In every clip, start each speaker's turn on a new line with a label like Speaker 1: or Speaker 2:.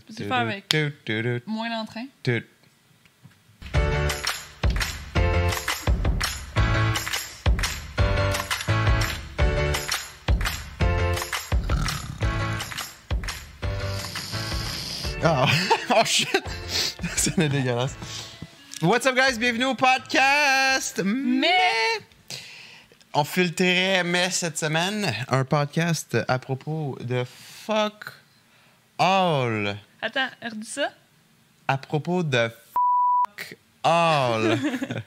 Speaker 1: Peux-tu faire avec? Moins d'entrain.
Speaker 2: Oh, oh shit! C'est dégueulasse. What's up, guys? Bienvenue au podcast!
Speaker 1: Mais-
Speaker 2: On filtrait mais cette semaine un podcast à propos de fuck all.
Speaker 1: Attends, redis ça.
Speaker 2: À propos de fuck all.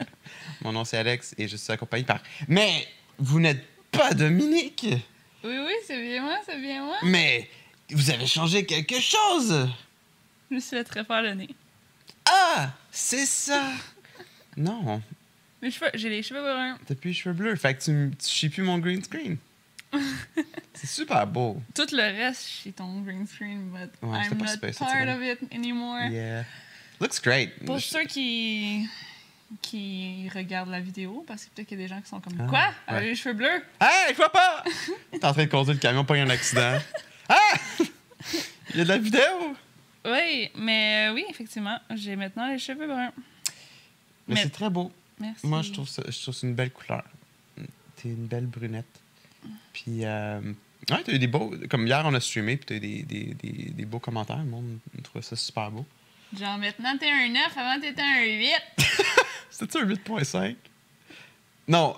Speaker 2: Mon nom c'est Alex et je suis accompagné par. Mais vous n'êtes pas Dominique!
Speaker 1: Oui, oui, c'est bien moi, c'est bien moi.
Speaker 2: Mais vous avez changé quelque chose!
Speaker 1: Je me suis fait très faire le nez.
Speaker 2: Ah! C'est ça! Non,
Speaker 1: Mes cheveux, j'ai les cheveux bruns.
Speaker 2: T'as plus les cheveux bleus, fait que tu, tu chies plus mon green screen. c'est super beau.
Speaker 1: Tout le reste, c'est ton green screen, but
Speaker 2: Ouais,
Speaker 1: I'm
Speaker 2: pas
Speaker 1: not
Speaker 2: super,
Speaker 1: part of it anymore.
Speaker 2: Yeah. Looks great.
Speaker 1: Pour
Speaker 2: Je-
Speaker 1: ceux qui qui regardent la vidéo, parce que peut-être qu'il y a des gens qui sont comme
Speaker 2: Ah,
Speaker 1: Quoi?
Speaker 2: ouais.
Speaker 1: Les cheveux bleus?
Speaker 2: Hey, je vois pas! T'es en train de conduire le camion, pas eu un accident. Ah! Il y a de la vidéo!
Speaker 1: Oui, mais euh, oui, effectivement, j'ai maintenant les cheveux bruns.
Speaker 2: Mais,
Speaker 1: Mais-
Speaker 2: c'est très beau.
Speaker 1: Merci.
Speaker 2: Moi, je trouve ça, je trouve ça une belle couleur. T'es une belle brunette. Puis, euh, ouais, t'as eu des beaux. Comme hier, on a streamé, puis t'as eu des, des, des, des beaux commentaires. Le monde trouvait ça super beau.
Speaker 1: Genre, maintenant, t'es un 9, avant, t'étais un 8.
Speaker 2: C'était-tu un 8.5? Non.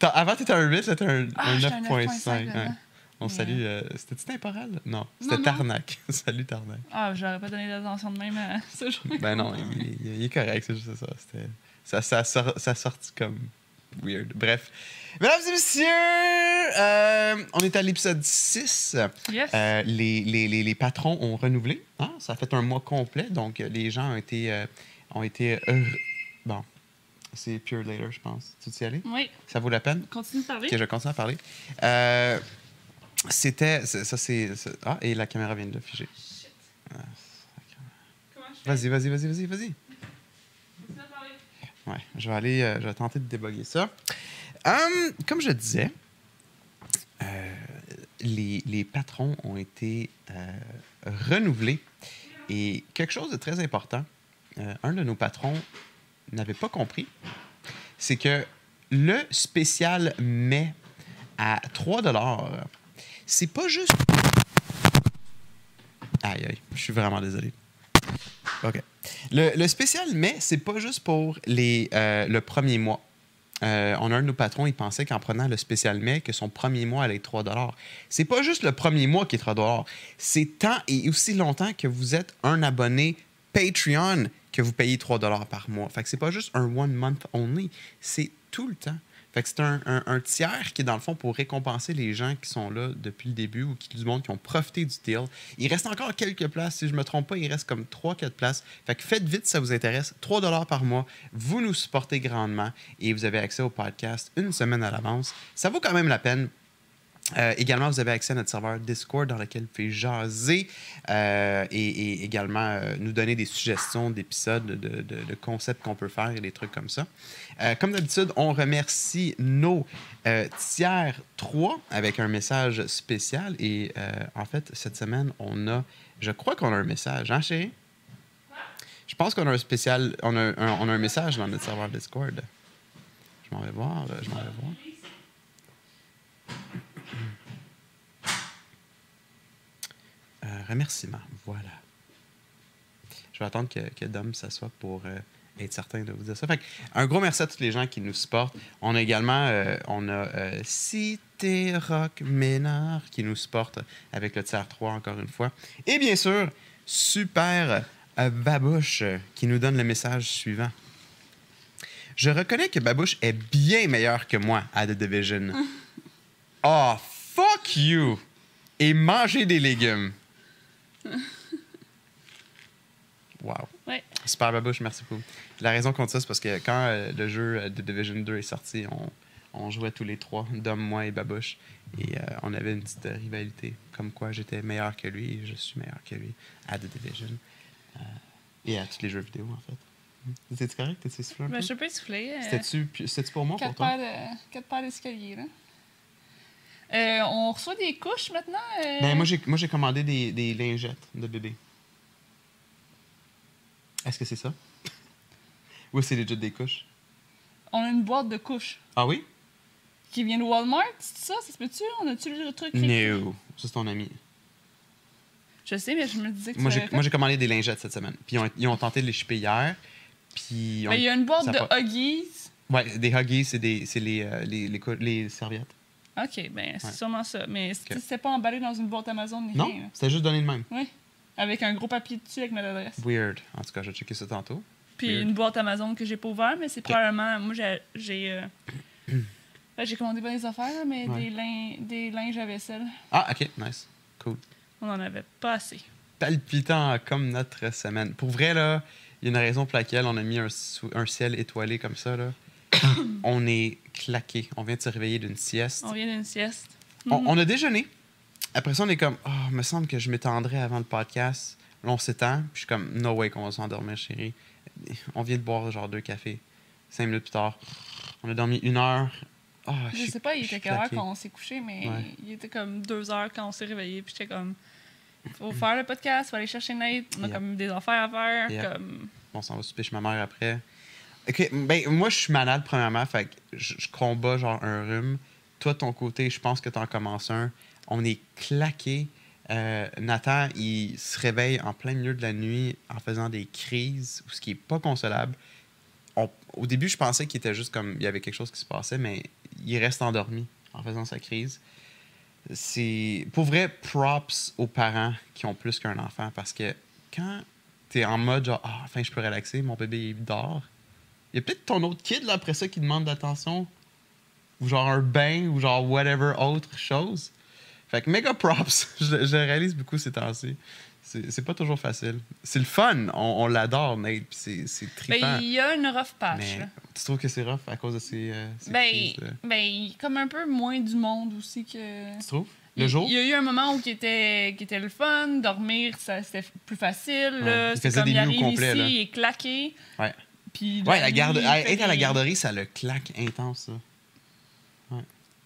Speaker 2: Avant, t'étais un 8, c'était un,
Speaker 1: Ah,
Speaker 2: un
Speaker 1: j'étais un
Speaker 2: 9.5.
Speaker 1: 9.5
Speaker 2: ouais.
Speaker 1: là-dedans.
Speaker 2: On salue. euh, C'était-tu temporel? Non. C'était. Tarnac. Salut Tarnac.
Speaker 1: Ah, j'aurais pas donné d'attention de même à ce jour.
Speaker 2: Ben non, il, il- il est correct, c'est juste ça. Ça, ça, sort- ça sortit comme weird. Bref. Mesdames et messieurs, euh, on est à l'épisode 6.
Speaker 1: Yes.
Speaker 2: Euh, les, les, les, les patrons ont renouvelé. Hein? Ça a fait un mois complet, donc euh, les gens ont été, euh, ont été. Bon, c'est Pure Later, je pense. Tu veux y aller?
Speaker 1: Oui,
Speaker 2: Ça vaut la peine?
Speaker 1: continue de parler.
Speaker 2: Ok, je continue à parler. Euh, c'était. Ça, c'est. Ah, et la caméra vient de figer.
Speaker 1: Comment je fais?
Speaker 2: Vas-y, vas-y, vas-y, vas-y, vas-y. Ouais, je vais aller, euh, je vais tenter de déboguer ça. Hum, comme je disais, euh, les, les patrons ont été euh, renouvelés et quelque chose de très important, un de nos patrons n'avait pas compris, c'est que le spécial mai à 3 c'est pas juste. Aïe, aïe, je suis vraiment désolé. OK. Le, spécial mai, c'est pas juste pour les, euh, le premier mois. Euh, on a un de nos patrons, il pensait qu'en prenant le spécial mai, que son premier mois allait être 3 C'est pas juste le premier mois qui est 3 C'est tant et aussi longtemps que vous êtes un abonné Patreon que vous payez 3 par mois. Fait que c'est pas juste un one month only, c'est tout le temps. C'est un, tiers qui est dans le fond pour récompenser les gens qui sont là depuis le début ou qui, du monde ont profité du deal. Il reste encore quelques places. Si je me trompe pas, il reste comme 3-4 places. Faites vite si ça vous intéresse. 3 par mois. Vous nous supportez grandement et vous avez accès au podcast une semaine à l'avance. Ça vaut quand même la peine. Euh, également, vous avez accès à notre serveur Discord dans lequel vous pouvez jaser euh, et, également euh, nous donner des suggestions d'épisodes, de, concepts qu'on peut faire et des trucs comme ça. Comme d'habitude, on remercie nos tiers 3 avec un message spécial. Et en fait, cette semaine, on a, je crois qu'on a un message, hein, chérie? Je pense qu'on a un spécial, on a on a un message dans notre serveur Discord. Je m'en vais voir, je m'en vais voir. Euh, remerciements, voilà. Je vais attendre que, que Dom s'assoie pour euh, être certain de vous dire ça. Fait que, un gros merci à tous les gens qui nous supportent. On a également euh, on a, euh, Cité Rock Ménard qui nous supporte avec le tiers 3 encore une fois. Et bien sûr, Super Babouche qui nous donne le message suivant. Je reconnais que Babouche est bien meilleur que moi à The Division. Oh, fuck you! Et manger des légumes. Wow.
Speaker 1: Ouais.
Speaker 2: Super Babouche, merci beaucoup. La raison qu'on dit ça, c'est parce que quand euh, le jeu euh, de Division 2 est sorti, on, on jouait tous les trois, Dom, moi et Babouche. Et euh, on avait une petite euh, rivalité, comme quoi j'étais meilleur que lui et je suis meilleur que lui à The Division. Euh, et à tous les jeux vidéo, en fait. T'es-tu correct? T'es-tu soufflé un
Speaker 1: Ben,
Speaker 2: peu?
Speaker 1: je peux euh,
Speaker 2: C'était-tu pi- c'était-tu pour moi, pour
Speaker 1: quatre,
Speaker 2: toi?
Speaker 1: paires de, quatre paires d'escaliers, là. Euh, on reçoit des couches maintenant. euh,
Speaker 2: Ben, moi, j'ai, commandé des, des lingettes de bébé. Est-ce que c'est ça? Ou c'est legit des couches?
Speaker 1: on a une boîte de couches
Speaker 2: Ah oui?
Speaker 1: qui vient de Walmart, c'est ça? Ça se peut-tu? On a-tu le truc?
Speaker 2: No. Ça, c'est ton ami.
Speaker 1: Je sais, mais je me disais que
Speaker 2: Moi, j'ai, commandé des lingettes cette semaine. Puis ils ont, ils ont tenté de les shipper hier. Puis. on-
Speaker 1: Ben, il y a une boîte de
Speaker 2: pas-
Speaker 1: Huggies.
Speaker 2: Ouais, des Huggies, c'est, les, euh, les, les, cou- les serviettes.
Speaker 1: OK, ben c'est
Speaker 2: Ouais.
Speaker 1: sûrement ça. Mais c-
Speaker 2: Ok.
Speaker 1: c'était pas emballé dans une boîte Amazon ni
Speaker 2: Non,
Speaker 1: rien. là.
Speaker 2: c'était juste donné de même.
Speaker 1: Oui. Avec un gros papier dessus avec notre adresse.
Speaker 2: Weird. En tout cas, je vais checker ça tantôt.
Speaker 1: Puis
Speaker 2: Weird.
Speaker 1: une boîte Amazon que j'ai pas ouverte, mais c'est probablement. Moi, j'ai. J'ai euh, ben, j'ai commandé pas des affaires, mais
Speaker 2: Ouais.
Speaker 1: des, lin- des linges à vaisselle.
Speaker 2: Ah, ok, nice. Cool.
Speaker 1: On en avait pas assez.
Speaker 2: Palpitant comme notre semaine. Pour vrai, là, il y a une raison pour laquelle on a mis un, un ciel étoilé comme ça. Là. on est claqué. On vient de se réveiller d'une sieste.
Speaker 1: On vient d'une sieste.
Speaker 2: On,
Speaker 1: Mhm.
Speaker 2: on a déjeuné. Après ça, on est comme, oh, me semble que je m'étendrais avant le podcast. Là, on s'étend. Puis je suis comme, no way qu'on va s'endormir, chérie. On vient de boire genre deux cafés. Cinq minutes plus tard, on a dormi une heure. Ah,
Speaker 1: Je
Speaker 2: suis-
Speaker 1: sais pas, il
Speaker 2: je
Speaker 1: était quelle heure quand on s'est couché, mais
Speaker 2: Ouais.
Speaker 1: il était comme deux heures quand on s'est réveillé. Puis j'étais comme, faut faire le podcast, faut aller chercher Nate. On a
Speaker 2: Yep.
Speaker 1: comme des affaires à faire.
Speaker 2: Yep.
Speaker 1: Comme...
Speaker 2: On s'en va souper chez ma mère après. Ok, ben, moi, je suis malade, premièrement. Fait que je, je combats genre un rhume. Toi, ton côté, je pense que tu en commences un. On est claqué. Euh, Nathan, il se réveille en plein milieu de la nuit en faisant des crises, ce qui est pas consolable. On- au début, je pensais qu'il était juste comme il y avait quelque chose qui se passait, mais il reste endormi en faisant sa crise. C'est pour vrai props aux parents qui ont plus qu'un enfant parce que quand t'es en mode genre ah enfin je peux relaxer, mon bébé il dort. Il y a peut-être ton autre kid là après ça qui demande d'attention ou genre un bain ou genre whatever autre chose. Fait que méga props, je, je réalise beaucoup ces temps-ci. C'est pas toujours facile. C'est le fun, on, on l'adore Nate, puis c'est c'est trippant.
Speaker 1: Ben, il y a une rough patch.
Speaker 2: mais
Speaker 1: là.
Speaker 2: tu trouves que c'est rough à cause de ces, euh, ces
Speaker 1: Ben,
Speaker 2: crises, là?
Speaker 1: ben, comme un peu moins du monde aussi que.
Speaker 2: Tu trouves? Le jour?
Speaker 1: Il y a eu un moment où qui était, qui était le fun, dormir, ça, c'était plus facile.
Speaker 2: Ouais.
Speaker 1: là.
Speaker 2: Il faisait
Speaker 1: comme
Speaker 2: des
Speaker 1: il
Speaker 2: nuits au
Speaker 1: arrive
Speaker 2: complet,
Speaker 1: ici,
Speaker 2: là.
Speaker 1: il est claqué.
Speaker 2: Ouais.
Speaker 1: Puis
Speaker 2: Ouais, la garde, être à la garderie, ça le claque intense ça.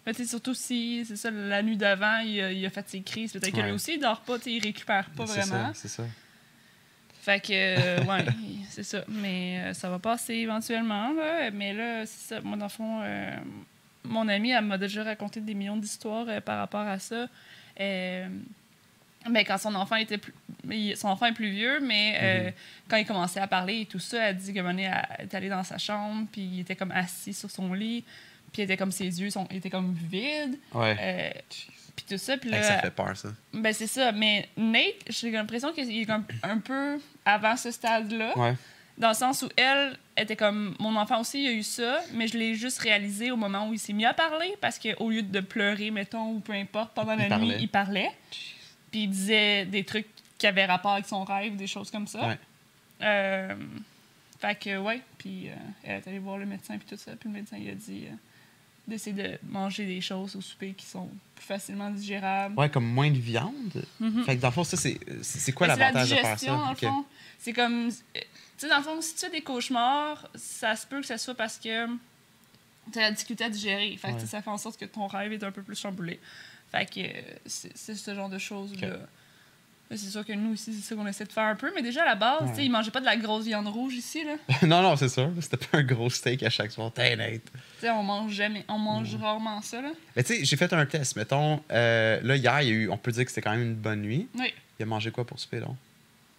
Speaker 1: Mais sais, surtout si, c'est ça, la nuit d'avant, il, a- il a fait ses crises. Peut-être que
Speaker 2: Ouais.
Speaker 1: lui aussi, il dort pas, il récupère pas
Speaker 2: C'est
Speaker 1: vraiment.
Speaker 2: ça, c'est ça.
Speaker 1: Fait que, euh, ouais, c'est ça. Mais euh, ça va passer éventuellement, là. Mais là, c'est ça. Moi, dans le fond, euh, mon amie, elle m'a déjà raconté des millions d'histoires euh, par rapport à ça. Mais quand son enfant était plus... Son enfant est plus vieux, mais euh,
Speaker 2: Mhm.
Speaker 1: quand il commençait à parler et tout ça, elle dit donné, elle est allée dans sa chambre, puis il était comme assis sur son lit, puis il était comme ses yeux sont, étaient comme vides,
Speaker 2: Ouais.
Speaker 1: euh, puis tout ça. Puis là,
Speaker 2: ça fait peur ça.
Speaker 1: ben c'est ça, mais Nate, j'ai l'impression qu'il est comme un peu avant ce stade-là,
Speaker 2: Ouais.
Speaker 1: dans le sens où elle était comme mon enfant aussi, il a eu ça, mais je l'ai juste réalisé au moment où il s'est mis à parler parce qu'au lieu de pleurer, mettons, ou peu importe, pendant
Speaker 2: Il
Speaker 1: la nuit, il parlait. Puis il disait des trucs qui avaient rapport avec son rêve, des choses comme ça.
Speaker 2: Ouais.
Speaker 1: Euh, fait que, ouais, puis euh, elle est allée voir le médecin, puis tout ça, puis le médecin, il a dit euh, d'essayer de manger des choses au souper qui sont plus facilement digérables.
Speaker 2: Ouais, comme moins de viande.
Speaker 1: Mhm.
Speaker 2: Fait que dans le fond, ça, c'est quoi
Speaker 1: la
Speaker 2: l'avantage de faire ça?
Speaker 1: le fond. C'est comme. Tu sais, dans le fond, si tu as des cauchemars, ça se peut que ce soit parce que tu as la difficulté à digérer. Fait que,
Speaker 2: Ouais.
Speaker 1: ça fait en sorte que ton rêve est un peu plus chamboulé. Fait que euh, c'est ce genre de choses-là. C'est sûr que nous aussi, c'est ça qu'on essaie de faire un peu. Mais déjà, à la base,
Speaker 2: Ouais.
Speaker 1: tu sais, ils mangeaient pas de la grosse viande rouge ici. Là.
Speaker 2: non, non, c'est sûr. C'était pas un gros steak à chaque soir. T'es net.
Speaker 1: Tu sais, on mange jamais. On mange rarement ça. Là.
Speaker 2: Mais tu sais, j'ai fait un test. Mettons, euh, là, hier, il y a eu, on peut dire que c'était quand même une bonne nuit.
Speaker 1: Oui.
Speaker 2: Il a mangé quoi pour souper, donc?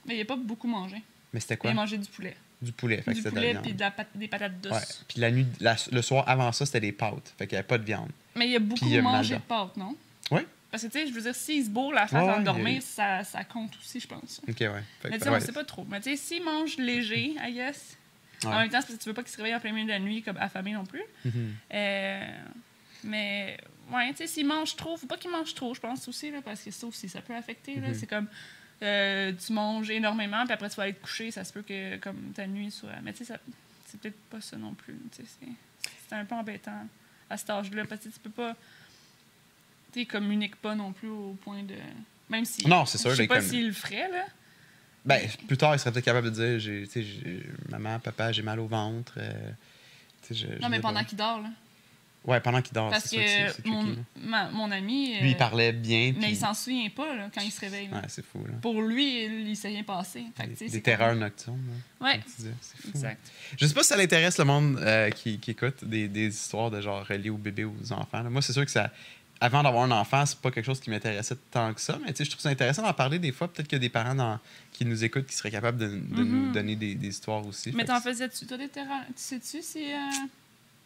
Speaker 1: Mais il a pas beaucoup mangé.
Speaker 2: Mais c'était
Speaker 1: Il
Speaker 2: quoi?
Speaker 1: a mangé du poulet.
Speaker 2: Du poulet. Fait que
Speaker 1: du
Speaker 2: la
Speaker 1: poulet puis de la pat- des patates douces.
Speaker 2: Ouais. Puis la nuit, la- le soir avant ça, c'était des pâtes. Fait qu'il n'y avait pas de viande.
Speaker 1: Mais il a beaucoup
Speaker 2: euh,
Speaker 1: mangé de pâtes, non?
Speaker 2: Ouais.
Speaker 1: Parce que, tu sais, je veux dire, s'il se bourre la face
Speaker 2: Ouais,
Speaker 1: avant de dormir,
Speaker 2: il-
Speaker 1: ça, ça compte aussi, je pense.
Speaker 2: Ok, ouais. Fait
Speaker 1: Mais tu sais, on
Speaker 2: ouais.
Speaker 1: sait pas trop. Mais tu sais, s'il mange léger, I guess. En même temps, c'est parce que tu veux pas qu'il se réveille en plein milieu de la nuit, comme affamé non plus.
Speaker 2: Mhm.
Speaker 1: Euh, mais, ouais, tu sais, s'il mange trop, faut pas qu'il mange trop, je pense aussi, là, parce que ça aussi, ça peut affecter. là.
Speaker 2: Mhm.
Speaker 1: C'est comme, euh, tu manges énormément, puis après, tu vas aller te coucher, ça se peut que, comme, ta nuit soit. Mais tu sais, c'est peut-être pas ça non plus. c'est un peu embêtant à cet âge-là, parce que tu peux pas. Tu sais, communiques pas non plus au point de. Même si.
Speaker 2: Non, c'est sûr,
Speaker 1: Je sais pas s'il le ferait, là.
Speaker 2: Ben, plus tard, il serait peut-être capable de dire j'ai, tu sais, j'ai- Maman, papa, j'ai mal au ventre. euh, je-
Speaker 1: Non, mais pendant qu'il dort, là.
Speaker 2: Ouais, pendant qu'il dort.
Speaker 1: Parce
Speaker 2: c'est sûr
Speaker 1: que
Speaker 2: c'est tricky,
Speaker 1: mon, ma- mon ami.
Speaker 2: Lui, il
Speaker 1: euh,
Speaker 2: parlait bien.
Speaker 1: Mais
Speaker 2: puis-
Speaker 1: il s'en souvient pas là, quand il se réveille.
Speaker 2: Ouais, c'est fou, là.
Speaker 1: Pour lui, il, il s'est rien passé. Fait que,
Speaker 2: Des, terreurs
Speaker 1: comme-
Speaker 2: nocturnes. là,
Speaker 1: Ouais.
Speaker 2: C'est fou.
Speaker 1: exact.
Speaker 2: Je sais pas si ça l'intéresse le monde euh, qui, qui écoute des, des histoires de genre reliées aux bébés ou aux enfants. Moi, c'est sûr que ça. Avant d'avoir un enfant, c'est pas quelque chose qui m'intéressait tant que ça, mais tu sais, je trouve ça intéressant d'en parler des fois. Peut-être qu'il y a des parents dans- qui nous écoutent qui seraient capables de, de nous
Speaker 1: Mhm.
Speaker 2: donner des, des histoires aussi.
Speaker 1: Mais
Speaker 2: que
Speaker 1: t'en faisais-tu, toi, des terrains? Tu sais-tu si. euh,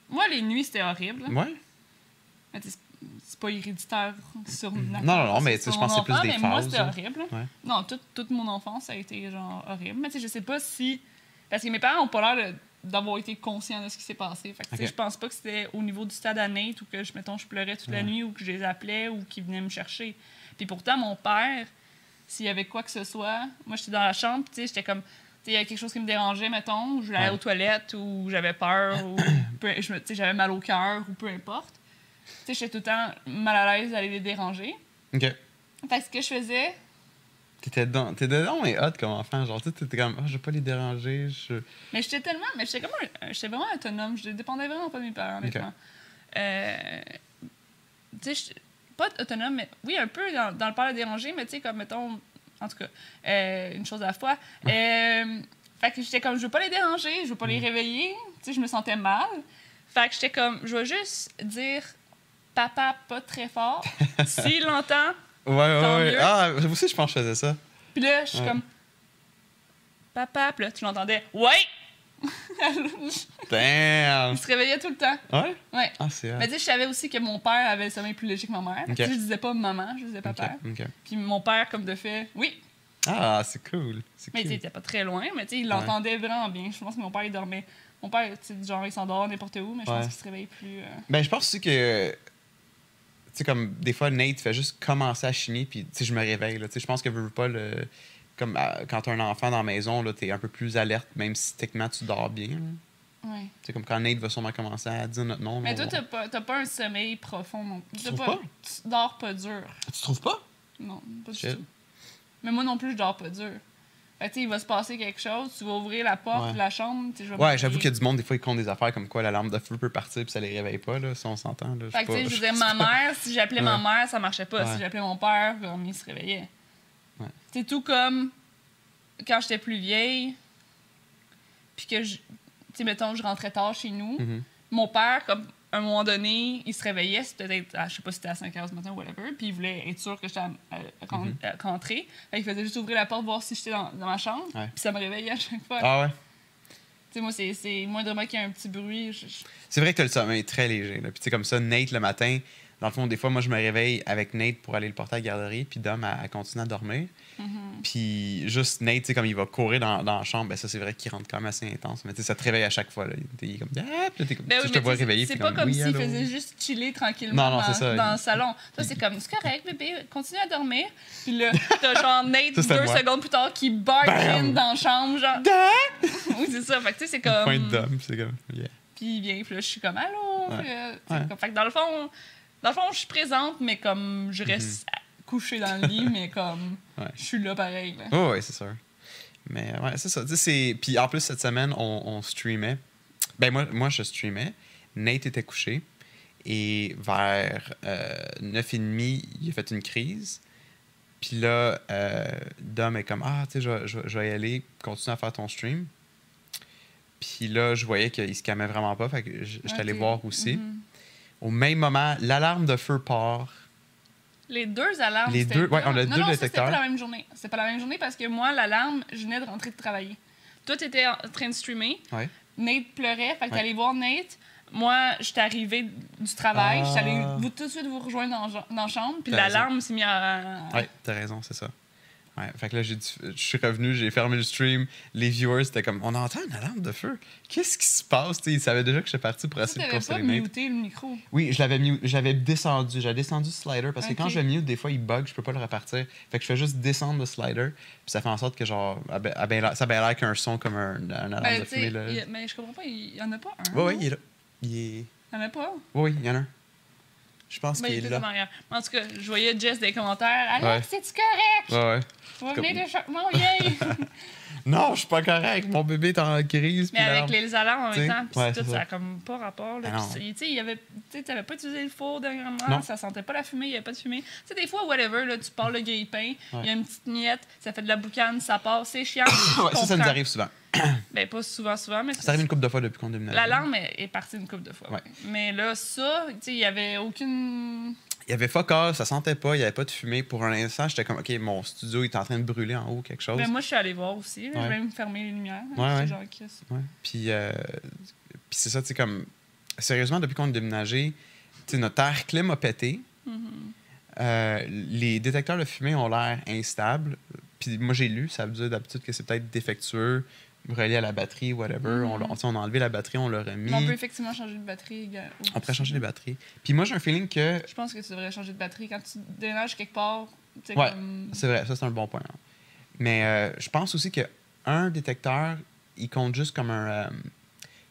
Speaker 1: Moi, les nuits, c'était horrible. là.
Speaker 2: Ouais.
Speaker 1: Mais c'est- pas héréditaire sur
Speaker 2: Non, non, non, mais je pense que c'est plus des
Speaker 1: mais Moi, c'était horrible.
Speaker 2: Ouais.
Speaker 1: Non, toute, toute mon enfance, ça a été genre horrible. Mais tu sais, je sais pas si. Parce que mes parents ont pas l'air de- d'avoir été conscients de ce qui s'est passé. Fait que, je pense pas que c'était au niveau du stade à Nate ou que, je, mettons, je pleurais toute la nuit ou que je les appelais ou qu'ils venaient me chercher. Puis pourtant, mon père, s'il y avait quoi que ce soit, moi, j'étais dans la chambre, tu sais, j'étais comme. tu sais, Il y avait quelque chose qui me dérangeait, mettons, ou je
Speaker 2: Ouais.
Speaker 1: aux toilettes, ou j'avais peur, ou j'avais mal au cœur, ou peu importe. Tu sais, j'étais tout le temps mal à l'aise d'aller les déranger.
Speaker 2: Ok.
Speaker 1: Fait que ce que je faisais,
Speaker 2: T'étais dedans, t'étais dedans et hot comme enfant. Genre, tu t'étais comme, ah, je vais pas les déranger. Je...
Speaker 1: Mais j'étais tellement. Mais j'étais comme un- J'étais vraiment autonome. Je dépendais vraiment pas de mes parents, honnêtement. Euh, tu sais, pas autonome, mais oui, un peu dans, dans le peur de déranger, mais tu sais, comme mettons. En tout cas, euh, une chose à la fois. Euh, fait que j'étais comme, je veux pas les déranger, je veux pas les réveiller. Tu sais, je me sentais mal. Fait que j'étais comme, je vais juste dire papa pas très fort. S'il l'entend,
Speaker 2: Ouais, ouais, ouais.
Speaker 1: mieux.
Speaker 2: Ah, moi aussi, je pense que je faisais ça.
Speaker 1: puis là, je suis
Speaker 2: Ouais.
Speaker 1: comme papa, puis là, tu l'entendais, ouais! Il
Speaker 2: Damn!
Speaker 1: se réveillait tout le temps.
Speaker 2: Ouais?
Speaker 1: Ouais.
Speaker 2: Ah, c'est.
Speaker 1: Mais tu sais, je savais aussi que mon père avait le sommeil plus léger que ma mère.
Speaker 2: Ok.
Speaker 1: Tu sais, Je disais pas maman, je disais papa. Puis mon père, comme de fait, oui.
Speaker 2: Ah, c'est cool.
Speaker 1: Mais tu sais, il était pas très loin, mais tu sais, il l'entendait vraiment bien. Je pense que mon père, il dormait. Mon père, tu sais, genre, il s'endort n'importe où, mais je
Speaker 2: Ouais.
Speaker 1: pense qu'il se réveille plus. euh,
Speaker 2: Ben, je pense aussi que. Tu sais, comme des fois, Nate fait juste commencer à chiner, puis tu sais, je me réveille. Tu Je pense que veux veux pas le. Comme quand t'as un enfant dans la maison, là, t'es un peu plus alerte, même si techniquement tu dors bien. là.
Speaker 1: Ouais.
Speaker 2: C'est comme quand Nate va sûrement commencer à dire notre nom.
Speaker 1: Mais toi, t'as pas, t'as pas un sommeil profond non plus. T'as
Speaker 2: trouves pas?
Speaker 1: Tu dors pas dur.
Speaker 2: Tu trouves pas?
Speaker 1: Non, pas du tout. Mais moi non plus, je dors pas dur. Fait sais, il va se passer quelque chose, tu vas ouvrir la porte
Speaker 2: Ouais.
Speaker 1: de la chambre, je vais
Speaker 2: Ouais, j'avoue qu'il y a du monde, des fois, ils comptent des affaires comme quoi la lampe de feu peut partir, puis ça les réveille pas, là, si on s'entend. là.
Speaker 1: Fait que, je disais, ma mère, si j'appelais ma mère, ça marchait pas.
Speaker 2: Ouais.
Speaker 1: Si j'appelais mon père, comme, il se réveillait. C'est tout comme quand j'étais plus vieille, puis que, je- mettons, je rentrais tard chez nous.
Speaker 2: Mhm.
Speaker 1: Mon père, comme, un moment donné, il se réveillait, c'était peut-être, à- je sais pas si c'était à 5 h du matin ou whatever, puis il voulait être sûr que j'étais à- à- ren- à rentrer. Fait qu'il faisait juste ouvrir la porte, voir si j'étais dans, dans ma chambre,
Speaker 2: Ouais.
Speaker 1: puis ça me réveillait à chaque fois.
Speaker 2: Ah ouais?
Speaker 1: Tu sais, moi, c'est- c'est moindrement qu'il y a un petit bruit. je-
Speaker 2: C'est vrai que le sommeil très léger. Là. Puis tu sais, comme ça, Nate, le matin, dans le fond, des fois, moi, je me réveille avec Nate pour aller le porter à la garderie, puis Dom, elle, elle continue à dormir.
Speaker 1: Mhm.
Speaker 2: Puis juste Nate, tu sais, comme il va courir dans, dans la chambre, ben ça, c'est vrai qu'il rentre quand même assez intense. Mais tu sais, ça te réveille à chaque fois. Là. Il est comme, ah, puis t'es comme,
Speaker 1: Ben
Speaker 2: tu
Speaker 1: oui,
Speaker 2: je te vois
Speaker 1: tu
Speaker 2: réveiller.
Speaker 1: C'est pas comme
Speaker 2: oui,
Speaker 1: s'il faisait juste chiller tranquillement
Speaker 2: Non, non,
Speaker 1: dans, dans le salon. Toi, c'est comme, c'est correct, bébé, continue à dormir. Puis là, t'as genre Nate
Speaker 2: Ça,
Speaker 1: deux
Speaker 2: moi.
Speaker 1: secondes plus tard qui
Speaker 2: Bam!
Speaker 1: in dans la chambre, genre. oui, c'est ça. Fait que tu sais, c'est comme.
Speaker 2: Point de Dom, c'est comme, yeah.
Speaker 1: Puis il vient, puis là, je suis comme, allô?
Speaker 2: Ouais.
Speaker 1: Puis, euh, tu sais,
Speaker 2: Ouais.
Speaker 1: comme- Fait que dans le fond, dans le fond, je suis présente, mais comme je reste couchée dans le lit, mais comme
Speaker 2: Mhm. Ouais.
Speaker 1: je suis là pareil. Là.
Speaker 2: Oh, ouais, c'est sûr. Mais ouais, c'est ça. Puis en plus, cette semaine, on, on streamait. Ben, moi, moi, je streamais. Nate était couché. Et vers euh, 9h30, il a fait une crise. Puis là, euh, Dom est comme Ah, tu sais, je, vais- je vais- je vais y aller, continue à faire ton stream. Puis là, je voyais qu'il se calmait vraiment pas. Fait que j'étais allé voir aussi.
Speaker 1: Mhm.
Speaker 2: Au même moment, l'alarme de feu part.
Speaker 1: Les deux alarmes.
Speaker 2: Les deux- ouais, on a
Speaker 1: non,
Speaker 2: deux
Speaker 1: non,
Speaker 2: détecteurs.
Speaker 1: C'était pas la même journée. C'est pas la même journée parce que moi, l'alarme, je venais de rentrer de travailler. Toi, t'étais en train de streamer.
Speaker 2: Ouais.
Speaker 1: Nate pleurait, fait que
Speaker 2: Ouais.
Speaker 1: t'allais voir Nate. Moi, j'étais arrivée du travail,
Speaker 2: Ah.
Speaker 1: vous, tout de suite vous rejoindre dans, dans la chambre, puis l'alarme s'est mise à.
Speaker 2: Ouais, t'as raison, c'est ça. Ouais, fait que là, je suis revenu, j'ai fermé le stream. Les viewers, c'était comme, on entend une alarme de feu. Qu'est-ce qui se passe? Tu sais, ils savaient déjà que j'étais parti pour
Speaker 1: Tu
Speaker 2: essayer de Nate.
Speaker 1: muté le micro?
Speaker 2: Oui, je l'avais mu- j'avais descendu. J'avais descendu le slider parce que quand je le mute, des fois, il bug, je peux pas le repartir. Fait que je fais juste descendre le slider. Puis ça fait en sorte que, genre, ben- ben ça a l'air qu'un son comme un, un alarme
Speaker 1: Ben,
Speaker 2: de
Speaker 1: tu
Speaker 2: fumée. Là.
Speaker 1: a- mais je comprends pas, il y en a pas un.
Speaker 2: Oui, oui, il est là. Il est.
Speaker 1: Il y en a pas?
Speaker 2: Oui, oui, il y en a un. Je pense
Speaker 1: Ben, il
Speaker 2: qu'il est là.
Speaker 1: en tout cas, je voyais Jess des commentaires. Alex,
Speaker 2: Ouais.
Speaker 1: c'est-tu correct?
Speaker 2: Ouais, ouais. Comme-
Speaker 1: venir de changement, yay!
Speaker 2: Non, je suis pas correct. Mon bébé est en crise.
Speaker 1: Mais avec les alarmes en même temps, puis
Speaker 2: ouais,
Speaker 1: tout, ça
Speaker 2: ça.
Speaker 1: a comme pas rapport. Tu sais, tu sais, t'avais pas utilisé le four dernièrement,
Speaker 2: Non.
Speaker 1: ça sentait pas la fumée, il y avait pas de fumée. Tu sais, des fois, whatever, là, tu pars le grille-pain, il
Speaker 2: Ouais.
Speaker 1: y a une petite miette, ça fait de la boucane, ça part, c'est chiant.
Speaker 2: Ouais, ça, ça nous arrive souvent.
Speaker 1: Ben, pas souvent, souvent, mais
Speaker 2: Ça arrive une couple de fois depuis qu'on déménage.
Speaker 1: L'alarme est, est partie une couple de fois.
Speaker 2: Ouais.
Speaker 1: Mais là, ça, tu sais, il y avait aucune.
Speaker 2: Il y avait fuck all, ça sentait pas, il y avait pas de fumée. Pour un instant, j'étais comme, OK, mon studio est en train de brûler en haut, quelque chose.
Speaker 1: Ben, moi, je suis allée voir aussi, là,
Speaker 2: Ouais.
Speaker 1: même fermé les lumières.
Speaker 2: Ouais, ouais.
Speaker 1: Genre.
Speaker 2: Ouais. Puis, euh, puis c'est ça, tu sais, comme. Sérieusement, depuis qu'on a déménagé, notre air clim a pété.
Speaker 1: Mm-hmm.
Speaker 2: Euh, les détecteurs de fumée ont l'air instables. Puis moi, j'ai lu, ça veut dire d'habitude que c'est peut-être défectueux, relié à la batterie, whatever. On, tu sais, on a enlevé la batterie, on l'a remis.
Speaker 1: Mais Mm-hmm. on peut effectivement changer de batterie. gars,
Speaker 2: On pourrait
Speaker 1: aussi.
Speaker 2: changer les batteries. Puis moi, j'ai un feeling que.
Speaker 1: Je pense que tu devrais changer de batterie. Quand tu déménages quelque part, tu sais,
Speaker 2: Ouais.
Speaker 1: comme.
Speaker 2: C'est vrai, ça, c'est un bon point. hein. Mais euh, je pense aussi qu'un détecteur, il compte juste comme un. euh,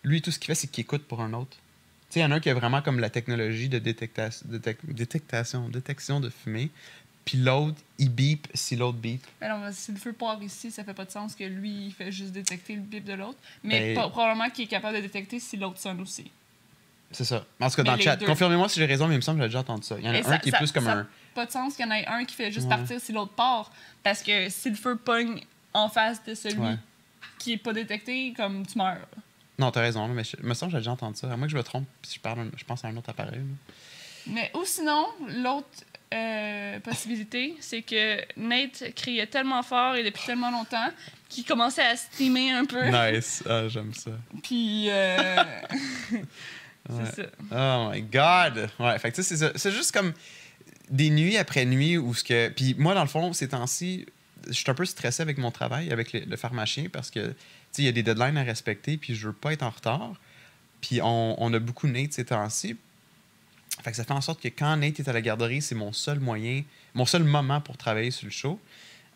Speaker 2: lui, tout ce qu'il fait, c'est qu'il écoute pour un autre. Tu sais, il y en a un qui a vraiment comme la technologie de détecta- détec- détectation, détection de fumée. Puis l'autre, il beep si l'autre beep.
Speaker 1: Mais non, mais si le feu part ici, ça fait pas de sens que lui, il fait juste détecter le bip de l'autre. Mais
Speaker 2: Ben-
Speaker 1: pas- probablement qu'il est capable de détecter si l'autre sonne aussi.
Speaker 2: C'est ça. En tout cas,
Speaker 1: Mais
Speaker 2: dans le chat,
Speaker 1: deux.
Speaker 2: confirmez-moi si j'ai raison, mais il me semble que j'ai déjà entendu ça. Il y en a
Speaker 1: Et
Speaker 2: un
Speaker 1: ça-
Speaker 2: qui est
Speaker 1: ça-
Speaker 2: plus comme
Speaker 1: ça-
Speaker 2: un.
Speaker 1: Pas de sens qu'il y en ait un qui fait juste
Speaker 2: Ouais.
Speaker 1: partir si l'autre part. Parce que si le feu pogne en face de celui
Speaker 2: Ouais.
Speaker 1: qui est pas détecté, comme tu meurs.
Speaker 2: Non, t'as raison, mais je... il me semble que j'ai déjà entendu ça. À moins que je me trompe, puis je, parle, je pense à un autre appareil. là.
Speaker 1: Mais ou sinon, l'autre euh, possibilité, c'est que Nate criait tellement fort et depuis tellement longtemps qu'il commençait à steamer un peu.
Speaker 2: Nice. Ah, j'aime ça.
Speaker 1: Puis euh,
Speaker 2: Ouais.
Speaker 1: c'est ça.
Speaker 2: Oh my God! Ouais, fait que c'est ça. C'est juste comme des nuits après nuit où ce que. Puis moi, dans le fond, ces temps-ci, je suis un peu stressé avec mon travail, avec le, le pharmacien, parce que, il y a des deadlines à respecter, puis je veux pas être en retard. Puis on, on a beaucoup Nate ces temps-ci. Fait que ça fait en sorte que quand Nate est à la garderie, c'est mon seul moyen, mon seul moment pour travailler sur le show.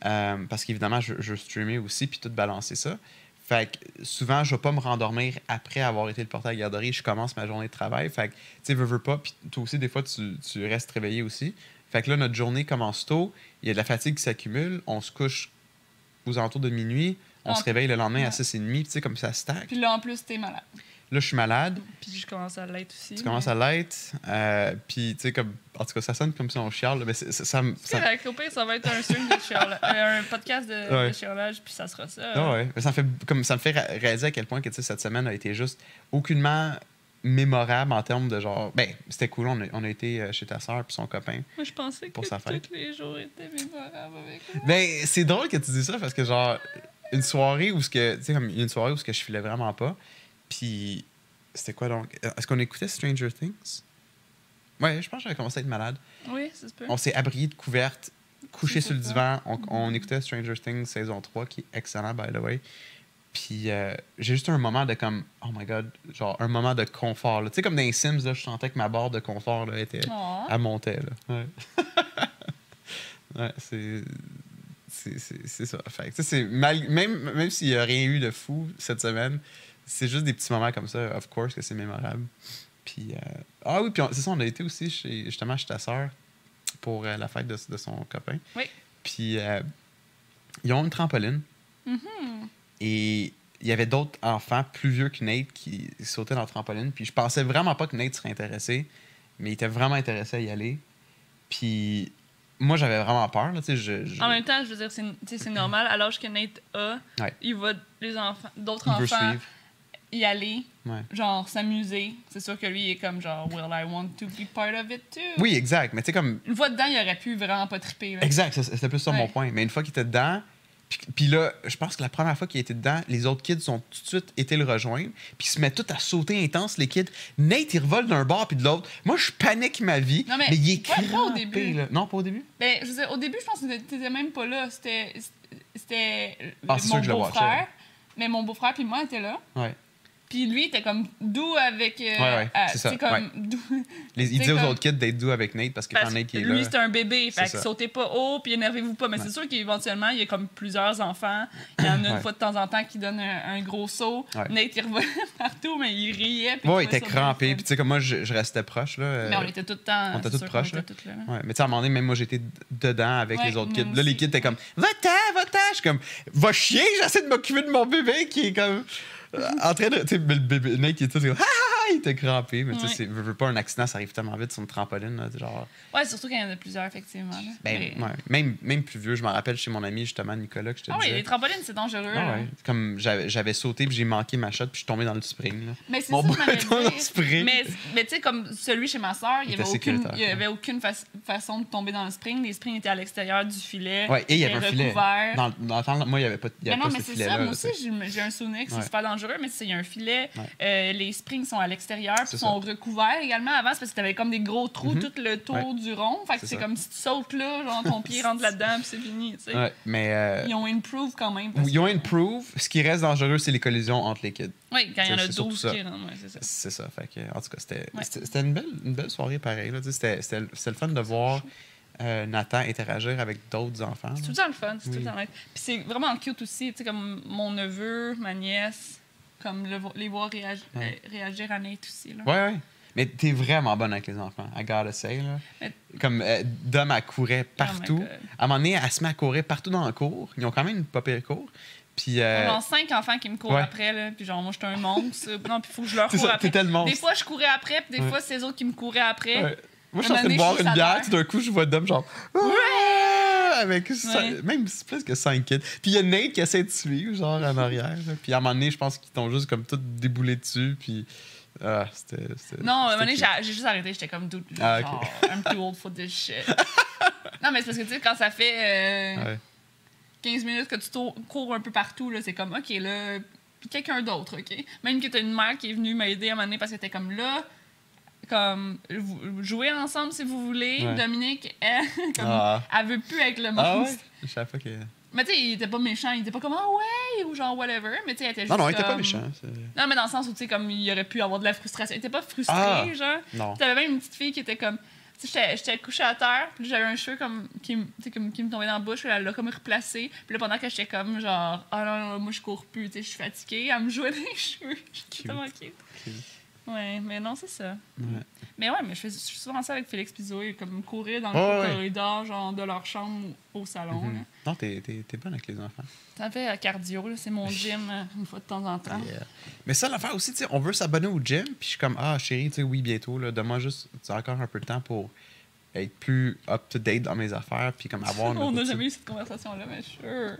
Speaker 2: Euh, parce qu'évidemment, je, je streamer aussi, puis tout balancer ça. Fait que souvent, je vais pas me rendormir après avoir été le porter à la garderie. Je commence ma journée de travail. Fait que, tu sais, veux, veux pas. Puis toi aussi, des fois, tu, tu restes réveillé aussi. Fait que là, notre journée commence tôt. Il y a de la fatigue qui s'accumule. On se couche aux alentours de minuit. On se réveille le lendemain à
Speaker 1: Ouais.
Speaker 2: 6h30. Puis tu sais, comme ça stack.
Speaker 1: Puis là, en plus, t'es malade.
Speaker 2: Là, je suis malade.
Speaker 1: Puis je commence à l'être aussi.
Speaker 2: Tu commences à l'être. Euh, puis, tu sais, comme. En tout cas, ça sonne comme si on chiale. Mais ça, ça,
Speaker 1: correct, au pire, ça va être un stream de chiolage, euh, un podcast de,
Speaker 2: Ouais.
Speaker 1: de chiolage, puis ça sera ça.
Speaker 2: Ah ouais. Mais ça me fait, comme, ça me fait réaliser à quel point que, tu sais, cette semaine a été juste aucunement mémorable en termes de genre. Ben, c'était cool. On a, on a été euh, chez ta soeur puis son copain.
Speaker 1: Moi, je pensais
Speaker 2: Pour
Speaker 1: que
Speaker 2: sa fête.
Speaker 1: tous les jours étaient mémorables avec moi.
Speaker 2: Ben, c'est drôle que tu dis ça parce que, genre, une soirée où ce que. Tu sais, comme une soirée où ce que je filais vraiment pas. Puis, c'était quoi donc? Est-ce qu'on écoutait Stranger Things? Ouais, je pense que j'avais commencé à être malade.
Speaker 1: Oui, ça se peut.
Speaker 2: On s'est abrillé de couvertes, couché
Speaker 1: C'est
Speaker 2: sur le divan. On, on écoutait Stranger Things saison 3, qui est excellent, by the way. Puis euh, j'ai juste un moment de comme, oh my god, genre un moment de confort. Tu sais, comme dans les Sims, là, je sentais que ma barre de confort là, était,
Speaker 1: Oh.
Speaker 2: elle montait. Là. Ouais, ouais c'est. C'est, c'est, c'est ça. Fait c'est mal- même même s'il n'y a rien eu de fou cette semaine, c'est juste des petits moments comme ça, of course, que c'est mémorable. Puis, euh, ah oui, puis c'est ça, on a été aussi chez, justement chez ta sœur pour euh, la fête de, de son copain.
Speaker 1: Oui.
Speaker 2: Puis, euh, ils ont une trampoline.
Speaker 1: Mhm.
Speaker 2: Et il y avait d'autres enfants plus vieux que Nate qui sautaient dans la trampoline. Puis je pensais vraiment pas que Nate serait intéressé, mais il était vraiment intéressé à y aller. Puis moi, j'avais vraiment peur. Là, je, je-
Speaker 1: En même temps, je veux dire, c'est normal. À l'âge que Nate a,
Speaker 2: Ouais.
Speaker 1: il va les enfants, d'autres
Speaker 2: il veut
Speaker 1: enfants
Speaker 2: suivre.
Speaker 1: Y aller,
Speaker 2: Ouais.
Speaker 1: genre s'amuser. C'est sûr que lui, il est comme genre, Will I want to be part of it too?
Speaker 2: Oui, exact. Mais tu sais, comme.
Speaker 1: Une fois dedans, il aurait pu vraiment pas triper. là.
Speaker 2: Exact, c'était plus ça mon
Speaker 1: Ouais.
Speaker 2: point. Mais une fois qu'il était dedans, puis, là, je pense que la première fois qu'il était dedans, les autres kids sont tout de suite été le rejoindre, puis ils se mettent tous à sauter intense, les kids. Nate, il revole d'un bord puis de l'autre. Moi, je panique ma vie,
Speaker 1: Non, mais
Speaker 2: il est
Speaker 1: pas au début.
Speaker 2: là. Non, pas au début?
Speaker 1: Ben, je veux dire, au début, je pense que t'étais même pas là. C'était. C'était.
Speaker 2: Ah,
Speaker 1: mon beau-frère. Mais mon beau-frère puis moi étaient là.
Speaker 2: Ouais.
Speaker 1: Puis lui, il était comme doux avec. euh,
Speaker 2: Ouais, ouais,
Speaker 1: euh,
Speaker 2: c'est ça,
Speaker 1: comme
Speaker 2: ouais.
Speaker 1: doux.
Speaker 2: Les, il dit aux autres kids d'être doux avec Nate parce que
Speaker 1: Parce
Speaker 2: quand Nate est
Speaker 1: lui,
Speaker 2: là.
Speaker 1: c'est un bébé. Fait que sautez pas haut, puis énervez-vous pas. Mais
Speaker 2: Ouais.
Speaker 1: c'est sûr qu'éventuellement, il y a comme plusieurs enfants. Il y en a une
Speaker 2: Ouais.
Speaker 1: fois de temps en temps qui donne un, un gros saut.
Speaker 2: Ouais.
Speaker 1: Nate, il revolait partout, mais il riait. puis
Speaker 2: Ouais, il était crampé. Puis tu sais, comme moi, je, je restais proche. Là, euh,
Speaker 1: Mais on était tout le temps.
Speaker 2: on était tous proches, là. Ouais, mais tu sais, à un moment donné, même moi, j'étais dedans avec
Speaker 1: Ouais,
Speaker 2: les autres kids. Là, les kids étaient comme Va-t'en, va-t'en. Je suis comme Va chier, j'essaie de m'occuper de mon bébé qui est comme. Euh, en train de. Tu sais, mais le bébé, Nate, il était comme, Ah, ah, ah, il était crampé. Mais tu sais, veux, veux pas un accident, ça arrive tellement vite sur une trampoline. Là, genre,
Speaker 1: Ouais, surtout quand il y en a plusieurs, effectivement. là.
Speaker 2: ben,
Speaker 1: Mais-
Speaker 2: ouais, même, même plus vieux, je me rappelle chez mon ami, justement, Nicolas, que je te
Speaker 1: Ah oui, les trampolines, c'est dangereux.
Speaker 2: Ah ouais. Comme j'avais sauté, puis j'ai manqué ma shot, puis je suis tombé dans le spring. Là.
Speaker 1: Mais c'est ça
Speaker 2: dans le spring.
Speaker 1: Mais, mais tu sais, comme celui chez ma soeur, il n'y avait, aucune, il y avait aucune fa- façon de tomber dans le spring. Les springs étaient à l'extérieur du filet.
Speaker 2: Ouais, et il y avait un filet. Dans, dans moi, il n'y avait pas, y
Speaker 1: Mais
Speaker 2: avait
Speaker 1: non,
Speaker 2: pas
Speaker 1: mais
Speaker 2: ce
Speaker 1: c'est
Speaker 2: filet-là.
Speaker 1: ça. Moi aussi, j'ai un souvenir que c'est super dangereux, mais il y a un filet. Euh, les springs sont à l'extérieur,
Speaker 2: C'est
Speaker 1: puis
Speaker 2: ça.
Speaker 1: sont recouverts également. Avant, c'est parce que tu avais comme des gros trous
Speaker 2: Mhm.
Speaker 1: tout le tour
Speaker 2: Ouais.
Speaker 1: du rond. Fait que
Speaker 2: C'est
Speaker 1: comme si tu sautes là, genre ton pied rentre là-dedans, puis c'est fini. tu sais.
Speaker 2: Ouais, mais euh,
Speaker 1: Ils ont improve quand même.
Speaker 2: ils ont improve. Ce qui reste dangereux, c'est les collisions entre les kids.
Speaker 1: Oui, quand il y en a
Speaker 2: C'est surtout
Speaker 1: 12
Speaker 2: ça.
Speaker 1: qui rentrent, ouais, c'est ça.
Speaker 2: C'est ça. Fait que, en tout cas, c'était une belle, une belle soirée pareil. là, tu sais, C'était le fun de voir euh, Nathan interagir avec d'autres enfants.
Speaker 1: C'est tout le temps le fun, c'est tout
Speaker 2: Oui.
Speaker 1: le temps le- Puis c'est vraiment cute aussi, tu sais, comme mon neveu, ma nièce, comme le les voir réagi-
Speaker 2: Ouais.
Speaker 1: euh, réagir à Nate aussi. Là.
Speaker 2: Ouais, ouais. Mais t'es vraiment bonne avec les enfants, I gotta say. Là.
Speaker 1: Mais-
Speaker 2: Comme euh, Dom, elle courait partout.
Speaker 1: Oh God.
Speaker 2: à un moment donné, elle se met à courir partout dans le cours. Ils ont quand même une pas pire cour. Puis, euh,
Speaker 1: Genre cinq enfants qui me courent
Speaker 2: ouais.
Speaker 1: après, là, puis genre moi j'étais un monstre. non, puis il faut que je leur
Speaker 2: c'est
Speaker 1: cours
Speaker 2: ça,
Speaker 1: après.
Speaker 2: tellement.
Speaker 1: Des fois je courais après, puis des
Speaker 2: Ouais.
Speaker 1: fois c'est eux autres qui me couraient après.
Speaker 2: Moi, je suis en train de boire une bière, tout d'un coup, je vois Dom genre. Ouais! Avec
Speaker 1: Ouais.
Speaker 2: même plus que 5 kids. Puis il y a Nate qui essaie de suivre, genre en arrière. là. Puis à un moment donné, je pense qu'ils t'ont juste comme tout déboulé dessus. Puis. Ah, c'était.
Speaker 1: Non, à un moment donné, j'ai juste arrêté, j'étais comme dude,
Speaker 2: Ah,
Speaker 1: genre,
Speaker 2: ok.
Speaker 1: I'm too old for this shit. non, mais c'est parce que tu sais, quand ça fait euh,
Speaker 2: Ouais.
Speaker 1: 15 minutes que tu cours un peu partout, c'est comme, OK, là, puis quelqu'un d'autre, OK? Même que t'as une mère qui est venue m'aider à un moment donné parce que t'es comme là, comme, jouez ensemble si vous voulez.
Speaker 2: Ouais.
Speaker 1: Dominique, elle, comme,
Speaker 2: Ah.
Speaker 1: elle veut plus avec le
Speaker 2: Ah ouais?
Speaker 1: monstre.
Speaker 2: Je savais pas que.
Speaker 1: Mais tu sais, il était pas méchant, il était pas comme, ah ouais, ou genre whatever, mais tu sais, elle était juste
Speaker 2: Non, non, il était pas méchant.
Speaker 1: Non, mais dans le sens où, tu sais, comme, il aurait pu avoir de la frustration. Il était pas frustré,
Speaker 2: Ah.
Speaker 1: genre.
Speaker 2: Non.
Speaker 1: T'avais même une petite fille qui était comme. J'étais- couchée à terre, puis j'avais un cheveu comme, qui, comme, qui me tombait dans la bouche, puis elle l'a comme replacé. Puis là, pendant que j'étais comme, genre, ah non, non, moi je cours plus, tu sais, je suis fatiguée, elle me jouait dans les cheveux. J'étais tellement cute.
Speaker 2: Cute.
Speaker 1: Ouais, mais non, c'est ça.
Speaker 2: Ouais.
Speaker 1: Mais ouais, mais je fais je fais souvent ça avec Félix Pizoé, comme courir dans le
Speaker 2: Ouais,
Speaker 1: corridor, genre de leur chambre au salon.
Speaker 2: Mhm.
Speaker 1: là.
Speaker 2: Non, t'es t'es- t'es bonne avec les enfants.
Speaker 1: Ça fait euh, cardio, là, c'est mon gym euh, une fois de temps en temps.
Speaker 2: Yeah. Mais ça, l'affaire aussi, tu sais, on veut s'abonner au gym, puis je suis comme, ah, chérie, tu sais, oui, bientôt, là, donne-moi juste tu sais, encore un peu de temps pour être plus up-to-date dans mes affaires, puis comme avoir
Speaker 1: On n'a jamais eu cette conversation-là, mais sure.